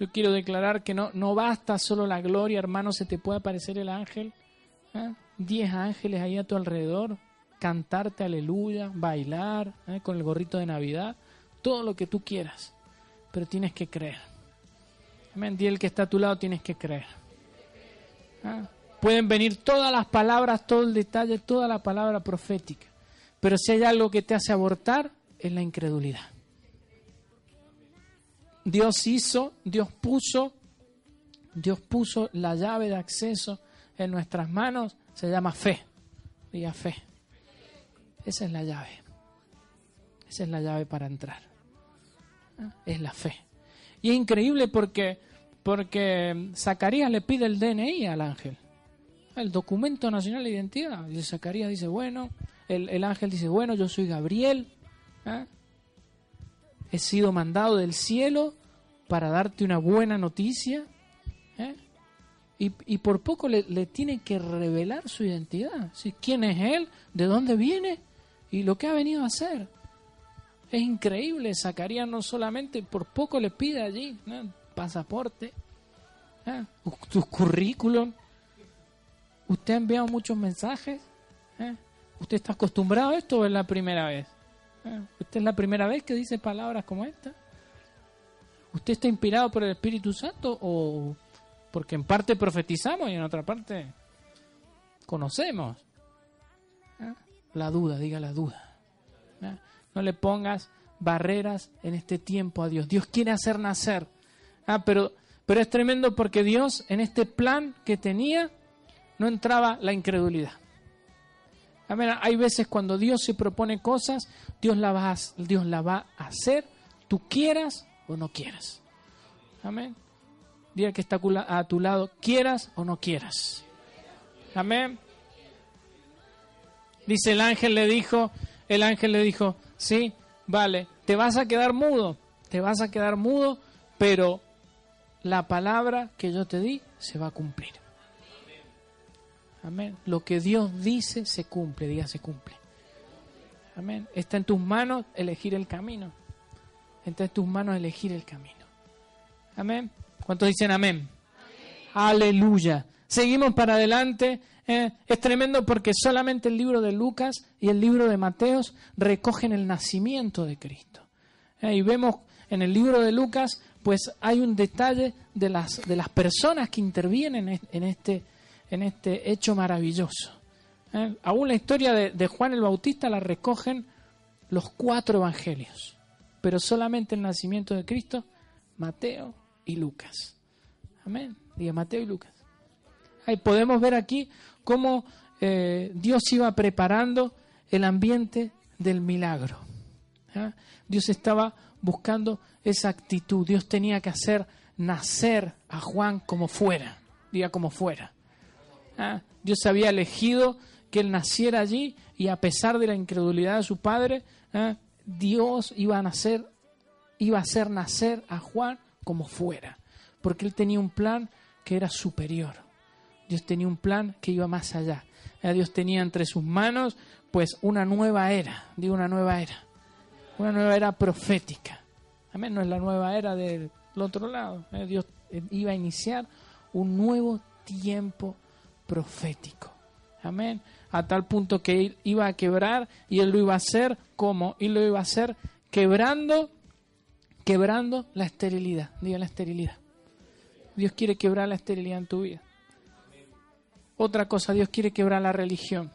yo quiero declarar que no, no basta solo la gloria, hermano, se te puede aparecer el ángel. Diez ángeles ahí a tu alrededor cantarte aleluya, bailar ¿eh? con el gorrito de Navidad, todo lo que tú quieras, pero tienes que creer. Amén. Y el que está a tu lado tienes que creer. ¿Ah? Pueden venir todas las palabras, todo el detalle, toda la palabra profética, pero si hay algo que te hace abortar, es la incredulidad. Dios hizo, Dios puso, Dios puso la llave de acceso en nuestras manos, se llama fe. Diga fe. Esa es la llave. Esa es la llave para entrar. ¿Ah? Es la fe. Y es increíble porque, porque Zacarías le pide el DNI al ángel. El documento nacional de identidad. Y Zacarías dice, bueno, el, ángel dice, bueno, yo soy Gabriel. ¿ah? He sido mandado del cielo para darte una buena noticia. ¿eh? Y, y, por poco le, le tiene que revelar su identidad. ¿Quién es él? ¿De dónde viene? y lo que ha venido a hacer. Es increíble, Zacarías no solamente por poco le pide allí pasaporte, ¿eh? tu currículum. ¿Usted ha enviado muchos mensajes? ¿Eh? ¿Usted está acostumbrado a esto o es la primera vez? ¿Eh? ¿Usted es la primera vez que dice palabras como esta? ¿Usted está inspirado por el Espíritu Santo o porque en parte profetizamos y en otra parte conocemos? la duda, diga la duda. No le pongas barreras en este tiempo a Dios. Dios quiere hacer nacer. Ah, pero, pero es tremendo porque Dios en este plan que tenía no entraba la incredulidad. Amén. Hay veces cuando Dios se propone cosas, Dios la va a, Dios la va a hacer, tú quieras o no quieras. Amén. Diga que está a tu lado, quieras o no quieras. Amén. Dice el ángel le dijo, el ángel le dijo, sí, vale, te vas a quedar mudo, te vas a quedar mudo, pero la palabra que yo te di se va a cumplir. Amén. Lo que Dios dice se cumple, diga se cumple. Amén. Está en tus manos elegir el camino. Está en tus manos elegir el camino. Amén. ¿Cuántos dicen amén? Aleluya. Seguimos para adelante. Eh, es tremendo porque solamente el libro de Lucas y el libro de Mateos recogen el nacimiento de Cristo. Eh, y vemos en el libro de Lucas, pues hay un detalle de las, de las personas que intervienen en este, en este hecho maravilloso. Eh, aún la historia de, Juan el Bautista la recogen los cuatro evangelios, pero solamente el nacimiento de Cristo, Mateo y Lucas. Amén. Diga Mateo y Lucas. Ahí podemos ver aquí cómo eh, Dios iba preparando el ambiente del milagro. ¿ah? Dios estaba buscando esa actitud. Dios tenía que hacer nacer a Juan como fuera. Diga como fuera. ¿Ah? Dios había elegido que él naciera allí y a pesar de la incredulidad de su padre, ¿ah? Dios iba a nacer, iba a hacer nacer a Juan como fuera, porque él tenía un plan que era superior. Dios tenía un plan que iba más allá. Dios tenía entre sus manos pues una nueva era, digo una nueva era, una nueva era profética. Amén, no es la nueva era del otro lado. Dios iba a iniciar un nuevo tiempo profético. Amén. A tal punto que él iba a quebrar y él lo iba a hacer como y lo iba a hacer quebrando quebrando la esterilidad. Diga la esterilidad. Dios quiere quebrar la esterilidad en tu vida. Otra cosa, Dios quiere quebrar la religión.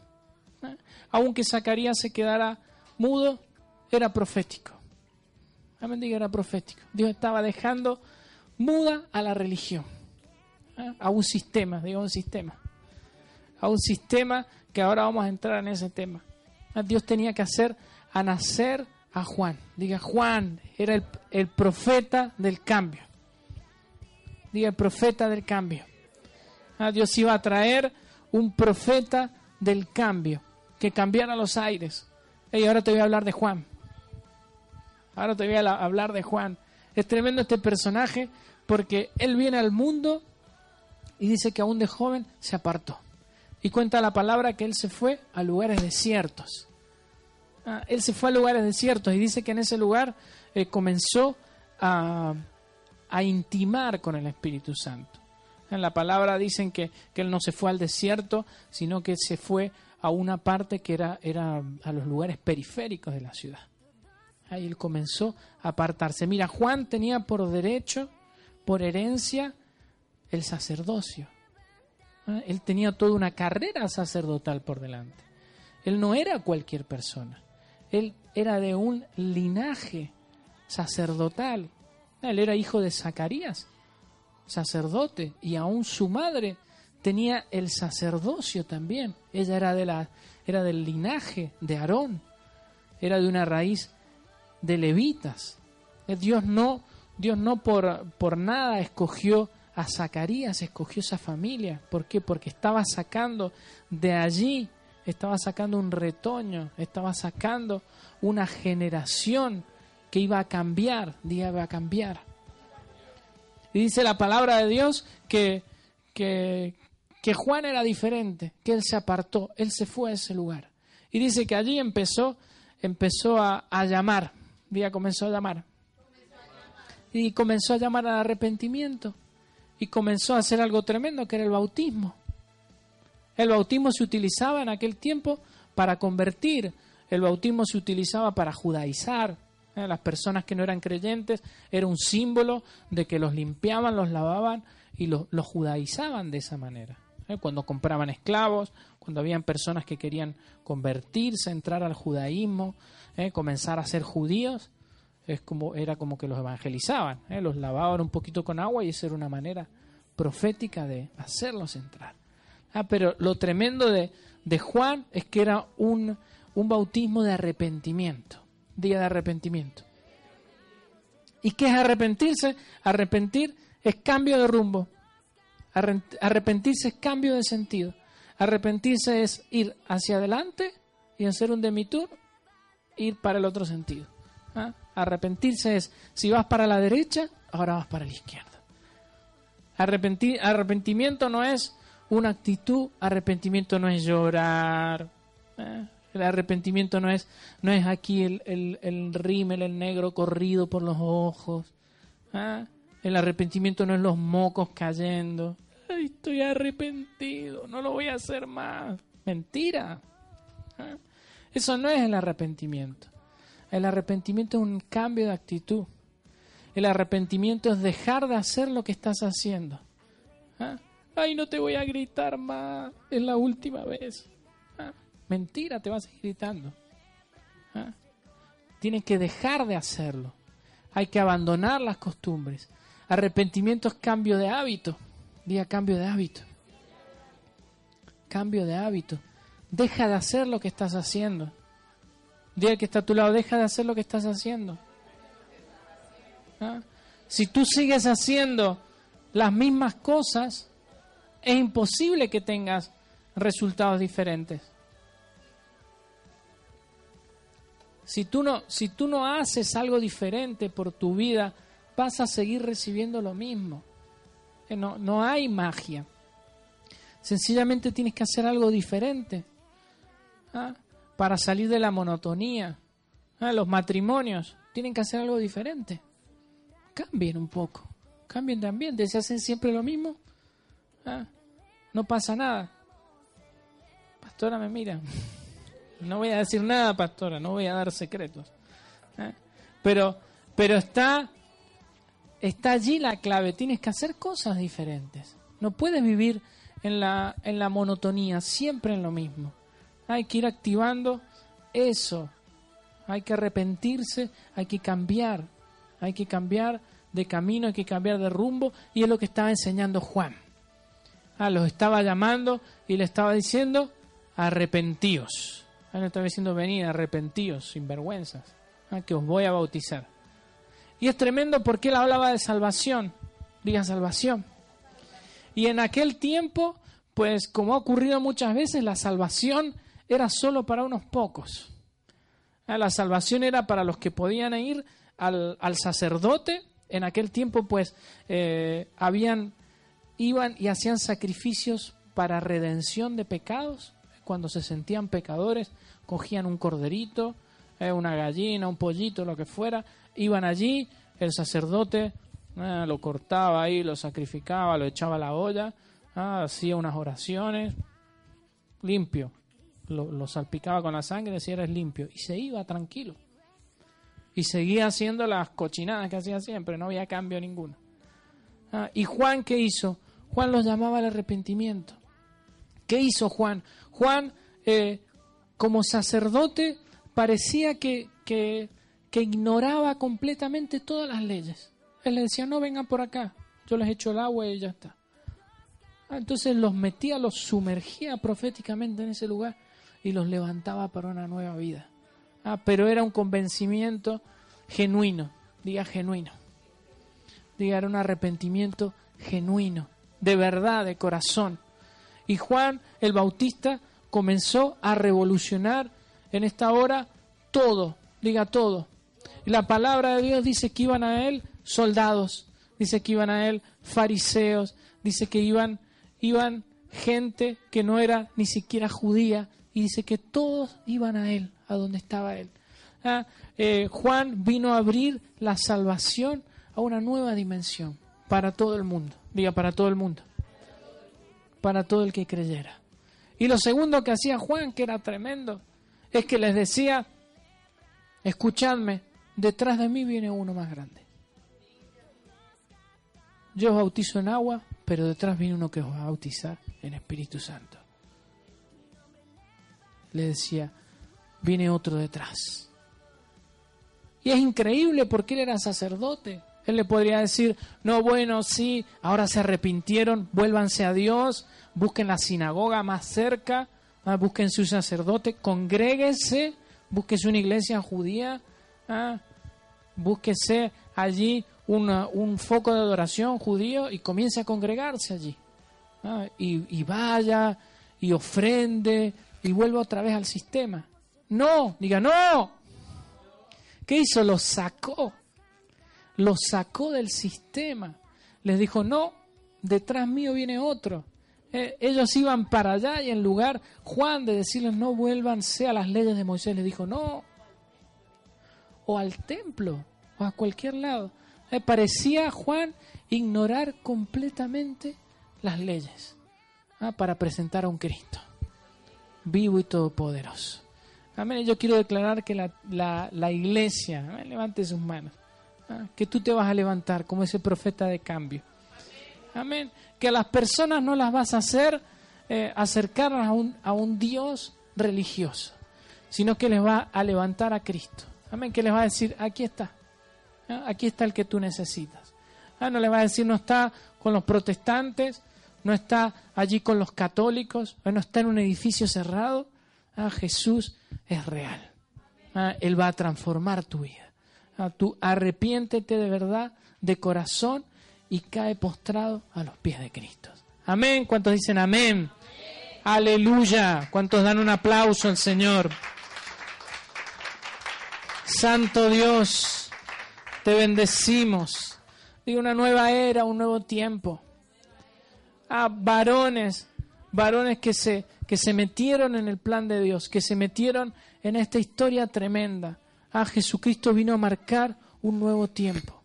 ¿Eh? Aunque Zacarías se quedara mudo, era profético. Amén, diga, era profético. Dios estaba dejando muda a la religión, ¿eh? a un sistema, diga un sistema, a un sistema que ahora vamos a entrar en ese tema. ¿Eh? Dios tenía que hacer a nacer a Juan. Diga, Juan era el, el profeta del cambio. Diga, el profeta del cambio. Ah, Dios iba a traer un profeta del cambio, que cambiara los aires. Y ahora te voy a hablar de Juan. Ahora te voy a hablar de Juan. Es tremendo este personaje porque él viene al mundo y dice que aún de joven se apartó. Y cuenta la palabra que él se fue a lugares desiertos. Ah, él se fue a lugares desiertos y dice que en ese lugar eh, comenzó a, a intimar con el Espíritu Santo. En la palabra dicen que, él no se fue al desierto, sino que se fue a una parte que era, era a los lugares periféricos de la ciudad. Ahí él comenzó a apartarse. Mira, Juan tenía por derecho, por herencia, el sacerdocio. ¿Ah? Él tenía toda una carrera sacerdotal por delante. Él no era cualquier persona. Él era de un linaje sacerdotal. Él era hijo de Zacarías sacerdote y aún su madre tenía el sacerdocio también. Ella era, de la, era del linaje de Aarón, era de una raíz de levitas. Eh, Dios no, Dios no por, por nada escogió a Zacarías, escogió esa familia. ¿Por qué? Porque estaba sacando de allí, estaba sacando un retoño, estaba sacando una generación que iba a cambiar, iba a cambiar. Y dice la palabra de Dios que, que, Juan era diferente, que él se apartó, él se fue a ese lugar. Y dice que allí empezó, empezó a, a llamar, día comenzó a llamar. Y comenzó a llamar al arrepentimiento. Y comenzó a hacer algo tremendo, que era el bautismo. El bautismo se utilizaba en aquel tiempo para convertir, el bautismo se utilizaba para judaizar, ¿eh? Las personas que no eran creyentes era un símbolo de que los limpiaban, los lavaban y los, judaizaban de esa manera. ¿eh? Cuando compraban esclavos, cuando habían personas que querían convertirse, entrar al judaísmo, ¿eh? comenzar a ser judíos, es como, era como que los evangelizaban, los lavaban un poquito con agua y esa era una manera profética de hacerlos entrar. Ah, pero lo tremendo de, de Juan es que era un, un bautismo de arrepentimiento. Día de arrepentimiento. ¿Y qué es arrepentirse? Arrepentir es cambio de rumbo. Arrepentirse es cambio de sentido. Arrepentirse es ir hacia adelante y hacer un demitur, ir para el otro sentido. ¿Ah? Arrepentirse es, si vas para la derecha, ahora vas para la izquierda. Arrepentir, arrepentimiento no es una actitud, arrepentimiento no es llorar. ¿eh? El arrepentimiento no es, no es aquí el, el, el rímel, el negro corrido por los ojos. ¿eh? El arrepentimiento no es los mocos cayendo. Ay, estoy arrepentido, no lo voy a hacer más. Mentira. ¿eh? Eso no es el arrepentimiento. El arrepentimiento es un cambio de actitud. El arrepentimiento es dejar de hacer lo que estás haciendo. ¿Ah? Ay, no te voy a gritar más. Es la última vez. ¿Ah? Mentira, te vas a ir gritando. ¿Ah? Tienes que dejar de hacerlo. Hay que abandonar las costumbres. Arrepentimiento es cambio de hábito. Diga cambio de hábito. Cambio de hábito. Deja de hacer lo que estás haciendo. Diga que está a tu lado, deja de hacer lo que estás haciendo. ¿Ah? Si tú sigues haciendo las mismas cosas, es imposible que tengas resultados diferentes. Si tú no, si tú no haces algo diferente por tu vida, vas a seguir recibiendo lo mismo. No, no hay magia. Sencillamente tienes que hacer algo diferente ¿ah? Para salir de la monotonía. ¿Ah? Los matrimonios tienen que hacer algo diferente cambien un poco, cambien de ambiente, se hacen siempre lo mismo, ah, no pasa nada. Pastora me mira, no voy a decir nada, pastora, no voy a dar secretos. Ah, pero, pero está, está allí la clave, tienes que hacer cosas diferentes. No puedes vivir en la, en la monotonía, siempre en lo mismo. Hay que ir activando eso. Hay que arrepentirse, hay que cambiar, hay que cambiar de camino, hay que cambiar de rumbo, y es lo que estaba enseñando Juan. Ah, los estaba llamando y le estaba diciendo, arrepentíos. Ah, no estaba diciendo, venid, arrepentíos, sin vergüenzas, ah, que os voy a bautizar. Y es tremendo porque él hablaba de salvación, diga salvación. Y en aquel tiempo, pues como ha ocurrido muchas veces, la salvación era solo para unos pocos. Ah, la salvación era para los que podían ir al, sacerdote. En aquel tiempo, pues, eh, habían, iban y hacían sacrificios para redención de pecados. Cuando se sentían pecadores, cogían un corderito, eh, una gallina, un pollito, lo que fuera, iban allí, el sacerdote eh, lo cortaba ahí, lo sacrificaba, lo echaba a la olla, ah, hacía unas oraciones, limpio, lo, salpicaba con la sangre, decía eres limpio, y se iba tranquilo y seguía haciendo las cochinadas que hacía siempre, no había cambio ninguno. Ah, ¿Y Juan qué hizo? Juan los llamaba al arrepentimiento. ¿Qué hizo Juan? Juan, eh, como sacerdote, parecía que, que, que, ignoraba completamente todas las leyes. Él le decía, no vengan por acá, yo les echo el agua y ya está. Ah, entonces los metía, los sumergía proféticamente en ese lugar y los levantaba para una nueva vida. Ah, pero era un convencimiento genuino, diga genuino. Diga, era un arrepentimiento genuino, de verdad, de corazón. Y Juan el Bautista comenzó a revolucionar en esta hora todo, diga todo. Y la palabra de Dios dice que iban a él soldados, dice que iban a él fariseos, dice que iban, iban gente que no era ni siquiera judía, y dice que todos iban a él, a donde estaba él. Ah, eh, Juan vino a abrir la salvación a una nueva dimensión para todo el mundo. Diga, para todo el mundo. Para todo el que creyera. Y lo segundo que hacía Juan, que era tremendo, es que les decía, escuchadme, detrás de mí viene uno más grande. Yo os bautizo en agua, pero detrás viene uno que os va a bautizar en Espíritu Santo. Le decía, viene otro detrás. Y es increíble porque él era sacerdote. Él le podría decir, no, bueno, sí, ahora se arrepintieron, vuélvanse a Dios, busquen la sinagoga más cerca, ah, busquen su sacerdote, congréguense, búsquese una iglesia judía, ah, búsquese allí un foco de adoración judío y comience a congregarse allí. Ah, y, y, vaya y ofrende y vuelva otra vez al sistema. No, diga, no. ¿Qué hizo? Lo sacó. Lo sacó del sistema. Les dijo, no, detrás mío viene otro. Eh, ellos iban para allá y en lugar, Juan, de decirles no vuélvanse a las leyes de Moisés, les dijo no. O al templo, o a cualquier lado. Eh, parecía Juan ignorar completamente las leyes ah, para presentar a un Cristo vivo y todopoderoso. Amén. Yo quiero declarar que la, la, iglesia, levante sus manos, ah, que tú te vas a levantar como ese profeta de cambio. Amén que a las personas no las vas a hacer eh, acercarlas a un, a un Dios religioso, sino que les va a levantar a Cristo. Amén, que les va a decir, aquí está, aquí está el que tú necesitas. Ah, no les va a decir, no está con los protestantes, no está allí con los católicos, no está en un edificio cerrado. Ah, Jesús es real. Ah, él va a transformar tu vida. Ah, tú arrepiéntete de verdad, de corazón, y cae postrado a los pies de Cristo. Amén. ¿Cuántos dicen amén? Aleluya. ¿Cuántos dan un aplauso al Señor? Santo Dios, te bendecimos. Digo, una nueva era, un nuevo tiempo. Ah, varones, varones que se, que se metieron en el plan de Dios, que se metieron en esta historia tremenda. Ah, Jesucristo vino a marcar un nuevo tiempo.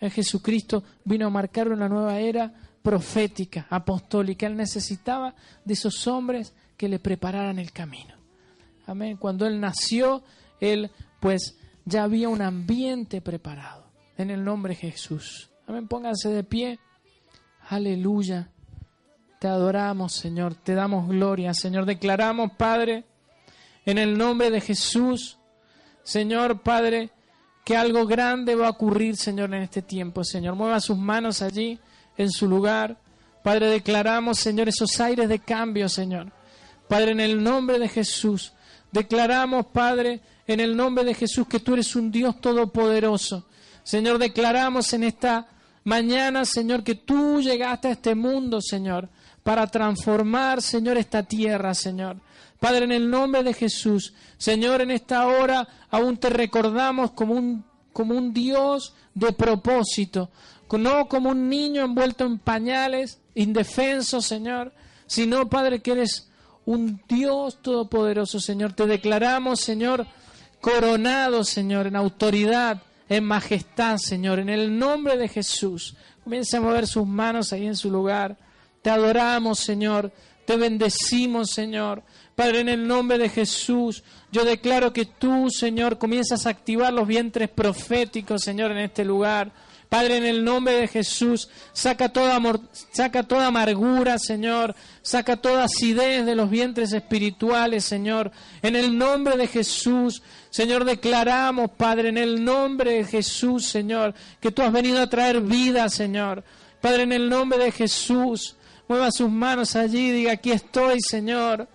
Jesucristo vino a marcar una nueva era profética, apostólica. Él necesitaba de esos hombres que le prepararan el camino. Amén. Cuando Él nació, Él pues ya había un ambiente preparado. En el nombre de Jesús. Amén. Pónganse de pie. Aleluya. Te adoramos, Señor. Te damos gloria, Señor. Declaramos, Padre, en el nombre de Jesús, Señor, Padre, que algo grande va a ocurrir, Señor, en este tiempo, Señor. Mueva sus manos allí, en su lugar. Padre, declaramos, Señor, esos aires de cambio, Señor. Padre, en el nombre de Jesús, declaramos, Padre, en el nombre de Jesús, que tú eres un Dios todopoderoso. Señor, declaramos en esta mañana, Señor, que tú llegaste a este mundo, Señor, para transformar, Señor, esta tierra, Señor. Padre, en el nombre de Jesús, Señor, en esta hora aún te recordamos como un, como un Dios de propósito, no como un niño envuelto en pañales, indefenso, Señor, sino, Padre, que eres un Dios todopoderoso, Señor. Te declaramos, Señor, coronado, Señor, en autoridad, en majestad, Señor, en el nombre de Jesús. Comienza a mover sus manos ahí en su lugar. Te adoramos, Señor. Te bendecimos, Señor. Padre, en el nombre de Jesús, yo declaro que tú, Señor, comienzas a activar los vientres proféticos, Señor, en este lugar. Padre, en el nombre de Jesús, saca toda, saca toda amargura, Señor. Saca toda acidez de los vientres espirituales, Señor. En el nombre de Jesús, Señor, declaramos, Padre, en el nombre de Jesús, Señor, que tú has venido a traer vida, Señor. Padre, en el nombre de Jesús, mueva sus manos allí diga, aquí estoy, Señor.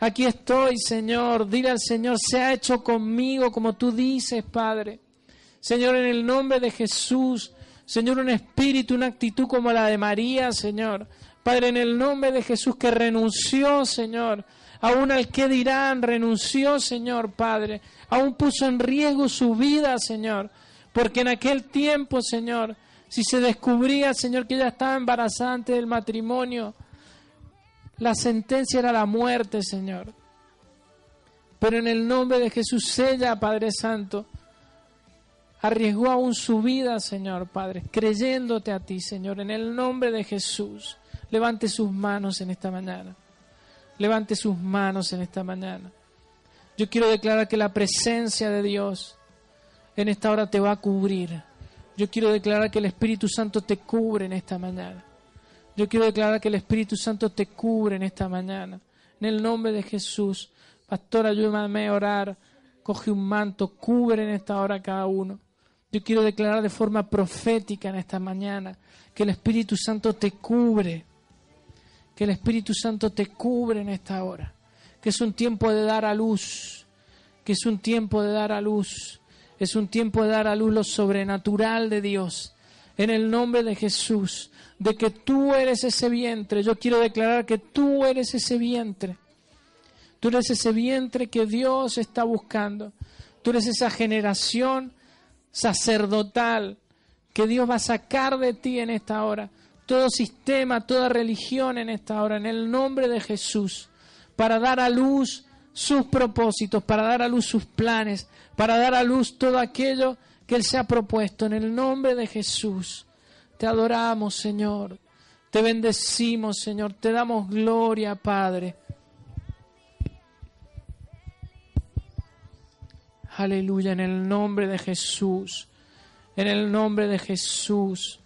Aquí estoy, Señor. Dile al Señor, se ha hecho conmigo como tú dices, Padre. Señor, en el nombre de Jesús. Señor, un espíritu, una actitud como la de María, Señor. Padre, en el nombre de Jesús que renunció, Señor. Aún al que dirán, renunció, Señor, Padre. Aún puso en riesgo su vida, Señor. Porque en aquel tiempo, Señor, si se descubría, Señor, que ella estaba embarazada antes del matrimonio, la sentencia era la muerte, Señor. Pero en el nombre de Jesús, ella, Padre Santo, arriesgó aún su vida, Señor, Padre, creyéndote a ti, Señor, en el nombre de Jesús. Levante sus manos en esta mañana. Levante sus manos en esta mañana. Yo quiero declarar que la presencia de Dios en esta hora te va a cubrir. Yo quiero declarar que el Espíritu Santo te cubre en esta mañana. Yo quiero declarar que el Espíritu Santo te cubre en esta mañana. En el nombre de Jesús. Pastor, ayúdame a orar. Coge un manto, cubre en esta hora cada uno. Yo quiero declarar de forma profética en esta mañana que el Espíritu Santo te cubre, que el Espíritu Santo te cubre en esta hora, que es un tiempo de dar a luz, que es un tiempo de dar a luz, es un tiempo de dar a luz lo sobrenatural de Dios. En el nombre de Jesús, de que tú eres ese vientre, yo quiero declarar que tú eres ese vientre. Tú eres ese vientre que Dios está buscando. Tú eres esa generación sacerdotal que Dios va a sacar de ti en esta hora. Todo sistema, toda religión en esta hora, en el nombre de Jesús, para dar a luz sus propósitos, para dar a luz sus planes, para dar a luz todo aquello que Él se ha propuesto. En el nombre de Jesús, te adoramos, Señor. Te bendecimos, Señor. Te damos gloria, Padre. Aleluya, en el nombre de Jesús. En el nombre de Jesús.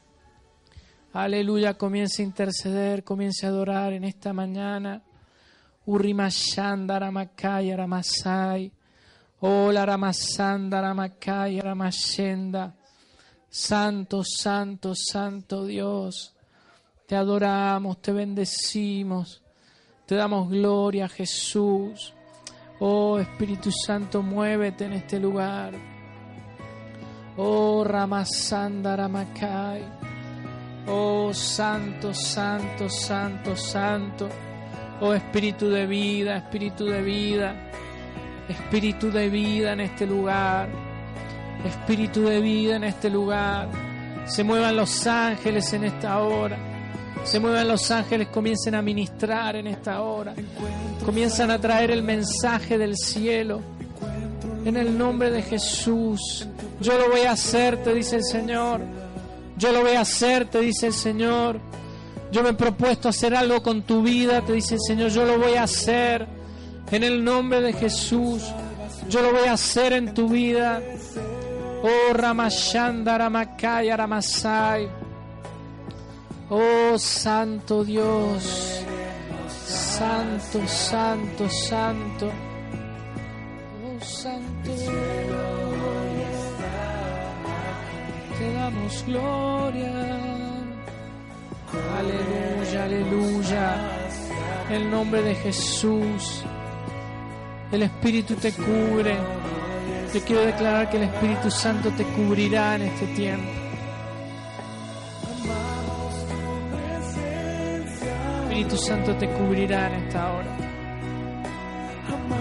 Aleluya, comience a interceder, comience a adorar en esta mañana. Urimashanda Ramakaya Ramasai. Hola Ramasanda Ramakaya Ramashenda. Santo, santo, santo Dios. Te adoramos, te bendecimos. Te damos gloria, Jesús. Oh Espíritu Santo, muévete en este lugar. Oh Ramasanda Ramakai. Oh Santo, Santo, Santo, Santo. Oh Espíritu de vida, Espíritu de vida. Espíritu de vida en este lugar. Espíritu de vida en este lugar. Se muevan los ángeles en esta hora. Se muevan los ángeles, comiencen a ministrar en esta hora. Comienzan a traer el mensaje del cielo. En el nombre de Jesús. Yo lo voy a hacer, te dice el Señor. Yo lo voy a hacer, te dice el Señor. Yo me he propuesto hacer algo con tu vida, te dice el Señor. Yo lo voy a hacer. En el nombre de Jesús. Yo lo voy a hacer en tu vida. Oh Ramashanda Ramakaya Ramasai. Oh Santo Dios, Santo, Santo, Santo, oh Santo, te damos gloria. Aleluya, aleluya. En el nombre de Jesús, el Espíritu te cubre. Te quiero declarar que el Espíritu Santo te cubrirá en este tiempo. Espíritu Santo te cubrirá en esta hora.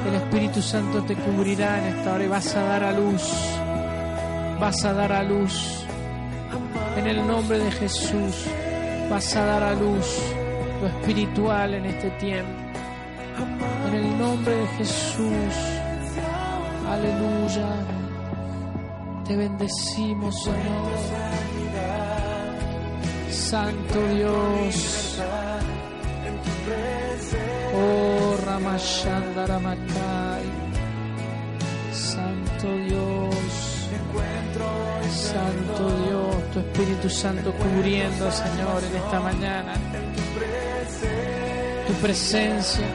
El Espíritu Santo te cubrirá en esta hora y vas a dar a luz. Vas a dar a luz. En el nombre de Jesús vas a dar a luz lo espiritual en este tiempo. En el nombre de Jesús. Aleluya. Te bendecimos, Señor. Santo Dios. Oh Ramashanda Ramakai. Santo Dios. Santo Dios, tu Espíritu Santo cubriendo, Señor, en esta mañana. Tu presencia,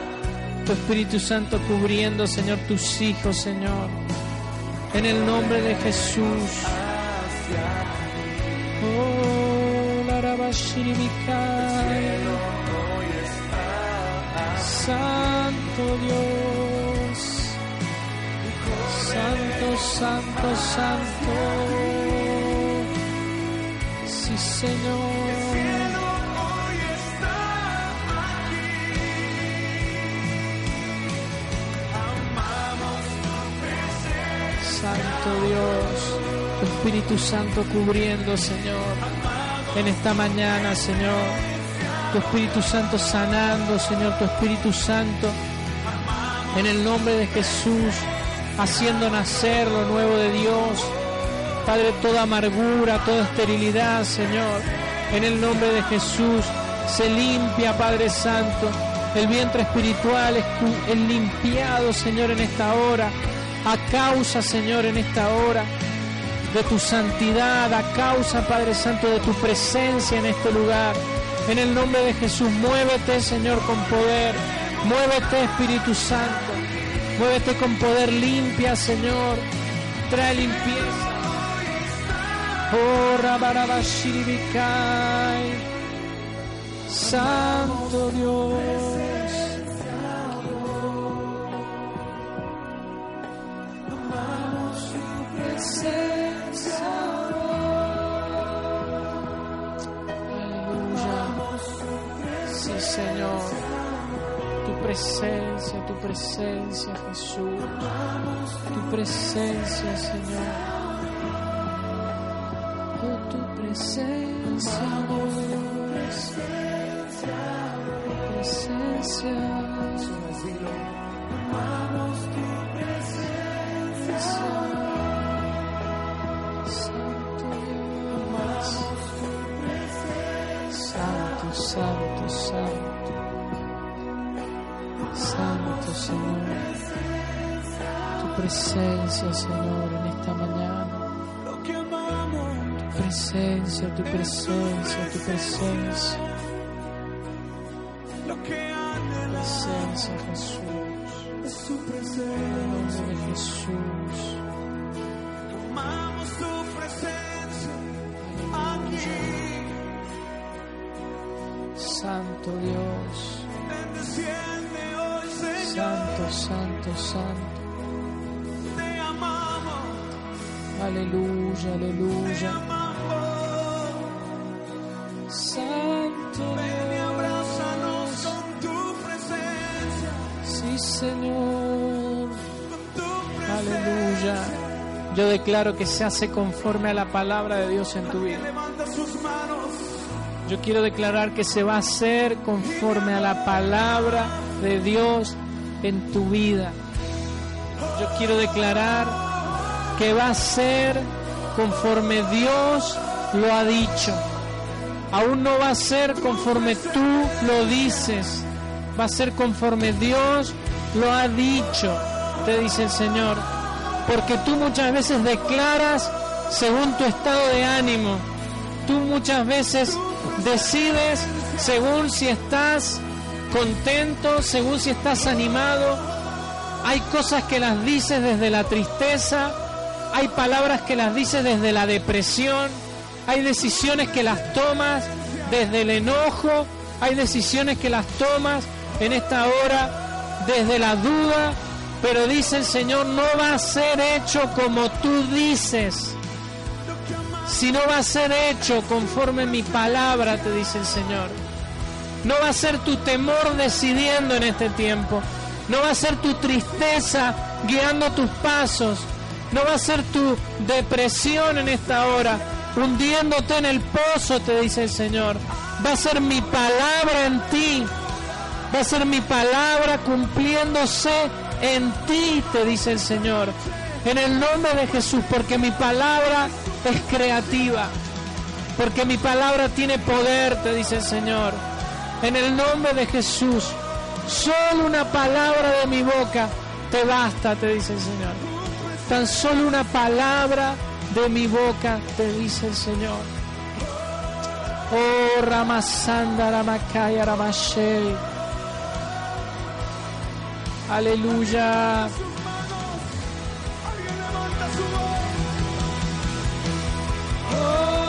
tu Espíritu Santo cubriendo, Señor, tus hijos, Señor. En el nombre de Jesús. Oh, la Santo Dios, Santo, Santo, Santo, Señor. Santo Dios, tu Espíritu Santo cubriendo, Señor, en esta mañana, Señor tu Espíritu Santo sanando, Señor, tu Espíritu Santo, en el nombre de Jesús, haciendo nacer lo nuevo de Dios. Padre, toda amargura, toda esterilidad, Señor, en el nombre de Jesús, se limpia, Padre Santo. El vientre espiritual es, limpiado, Señor, en esta hora, a causa, Señor, en esta hora de tu santidad, a causa, Padre Santo, de tu presencia en este lugar. En el nombre de Jesús, muévete, Señor, con poder. Muévete, Espíritu Santo. Muévete con poder limpia, Señor. Trae limpieza. Santo Dios. Aleluya. Sí, Señor. Tu presencia, tu presencia, Jesús. Tu presencia, Señor. Tu presencia, presencia. Amamos tu presencia. Santo. Santo, santo, santo. Santo Señor. Tu presencia, Señor, en esta mañana. Tu presencia, tu presencia, tu presencia. Presencia, Jesús. En el nombre de Jesús. Amamos tu presencia aquí, Santo Dios. desciende hoy, Señor. Santo, santo, santo. Te amamos, Aleluya, te aleluya. Señor. Aleluya. Yo declaro que se hace conforme a la palabra de Dios en tu vida. Yo quiero declarar que se va a hacer conforme a la palabra de Dios en tu vida. Yo quiero declarar que va a ser conforme Dios lo ha dicho. Aún no va a ser conforme tú lo dices. Va a ser conforme Dios lo ha dicho, te dice el Señor. Porque tú muchas veces declaras según tu estado de ánimo. Tú muchas veces decides según si estás contento, según si estás animado. Hay cosas que las dices desde la tristeza, hay palabras que las dices desde la depresión, hay decisiones que las tomas desde el enojo, hay decisiones que las tomas en esta hora desde la duda, pero dice el Señor, no va a ser hecho como tú dices, sino va a ser hecho conforme mi palabra, te dice el Señor. No va a ser tu temor decidiendo en este tiempo. No va a ser tu tristeza guiando tus pasos. No va a ser tu depresión en esta hora, hundiéndote en el pozo, te dice el Señor. Va a ser mi palabra en ti. Va a ser mi palabra cumpliéndose en ti, te dice el Señor. En el nombre de Jesús, porque mi palabra es creativa. Porque mi palabra tiene poder, te dice el Señor. En el nombre de Jesús, solo una palabra de mi boca te basta, te dice el Señor. Tan solo una palabra de mi boca te dice el Señor. Oh, Ramasanda, Ramakaya, Ramashei. Aleluya. Oh,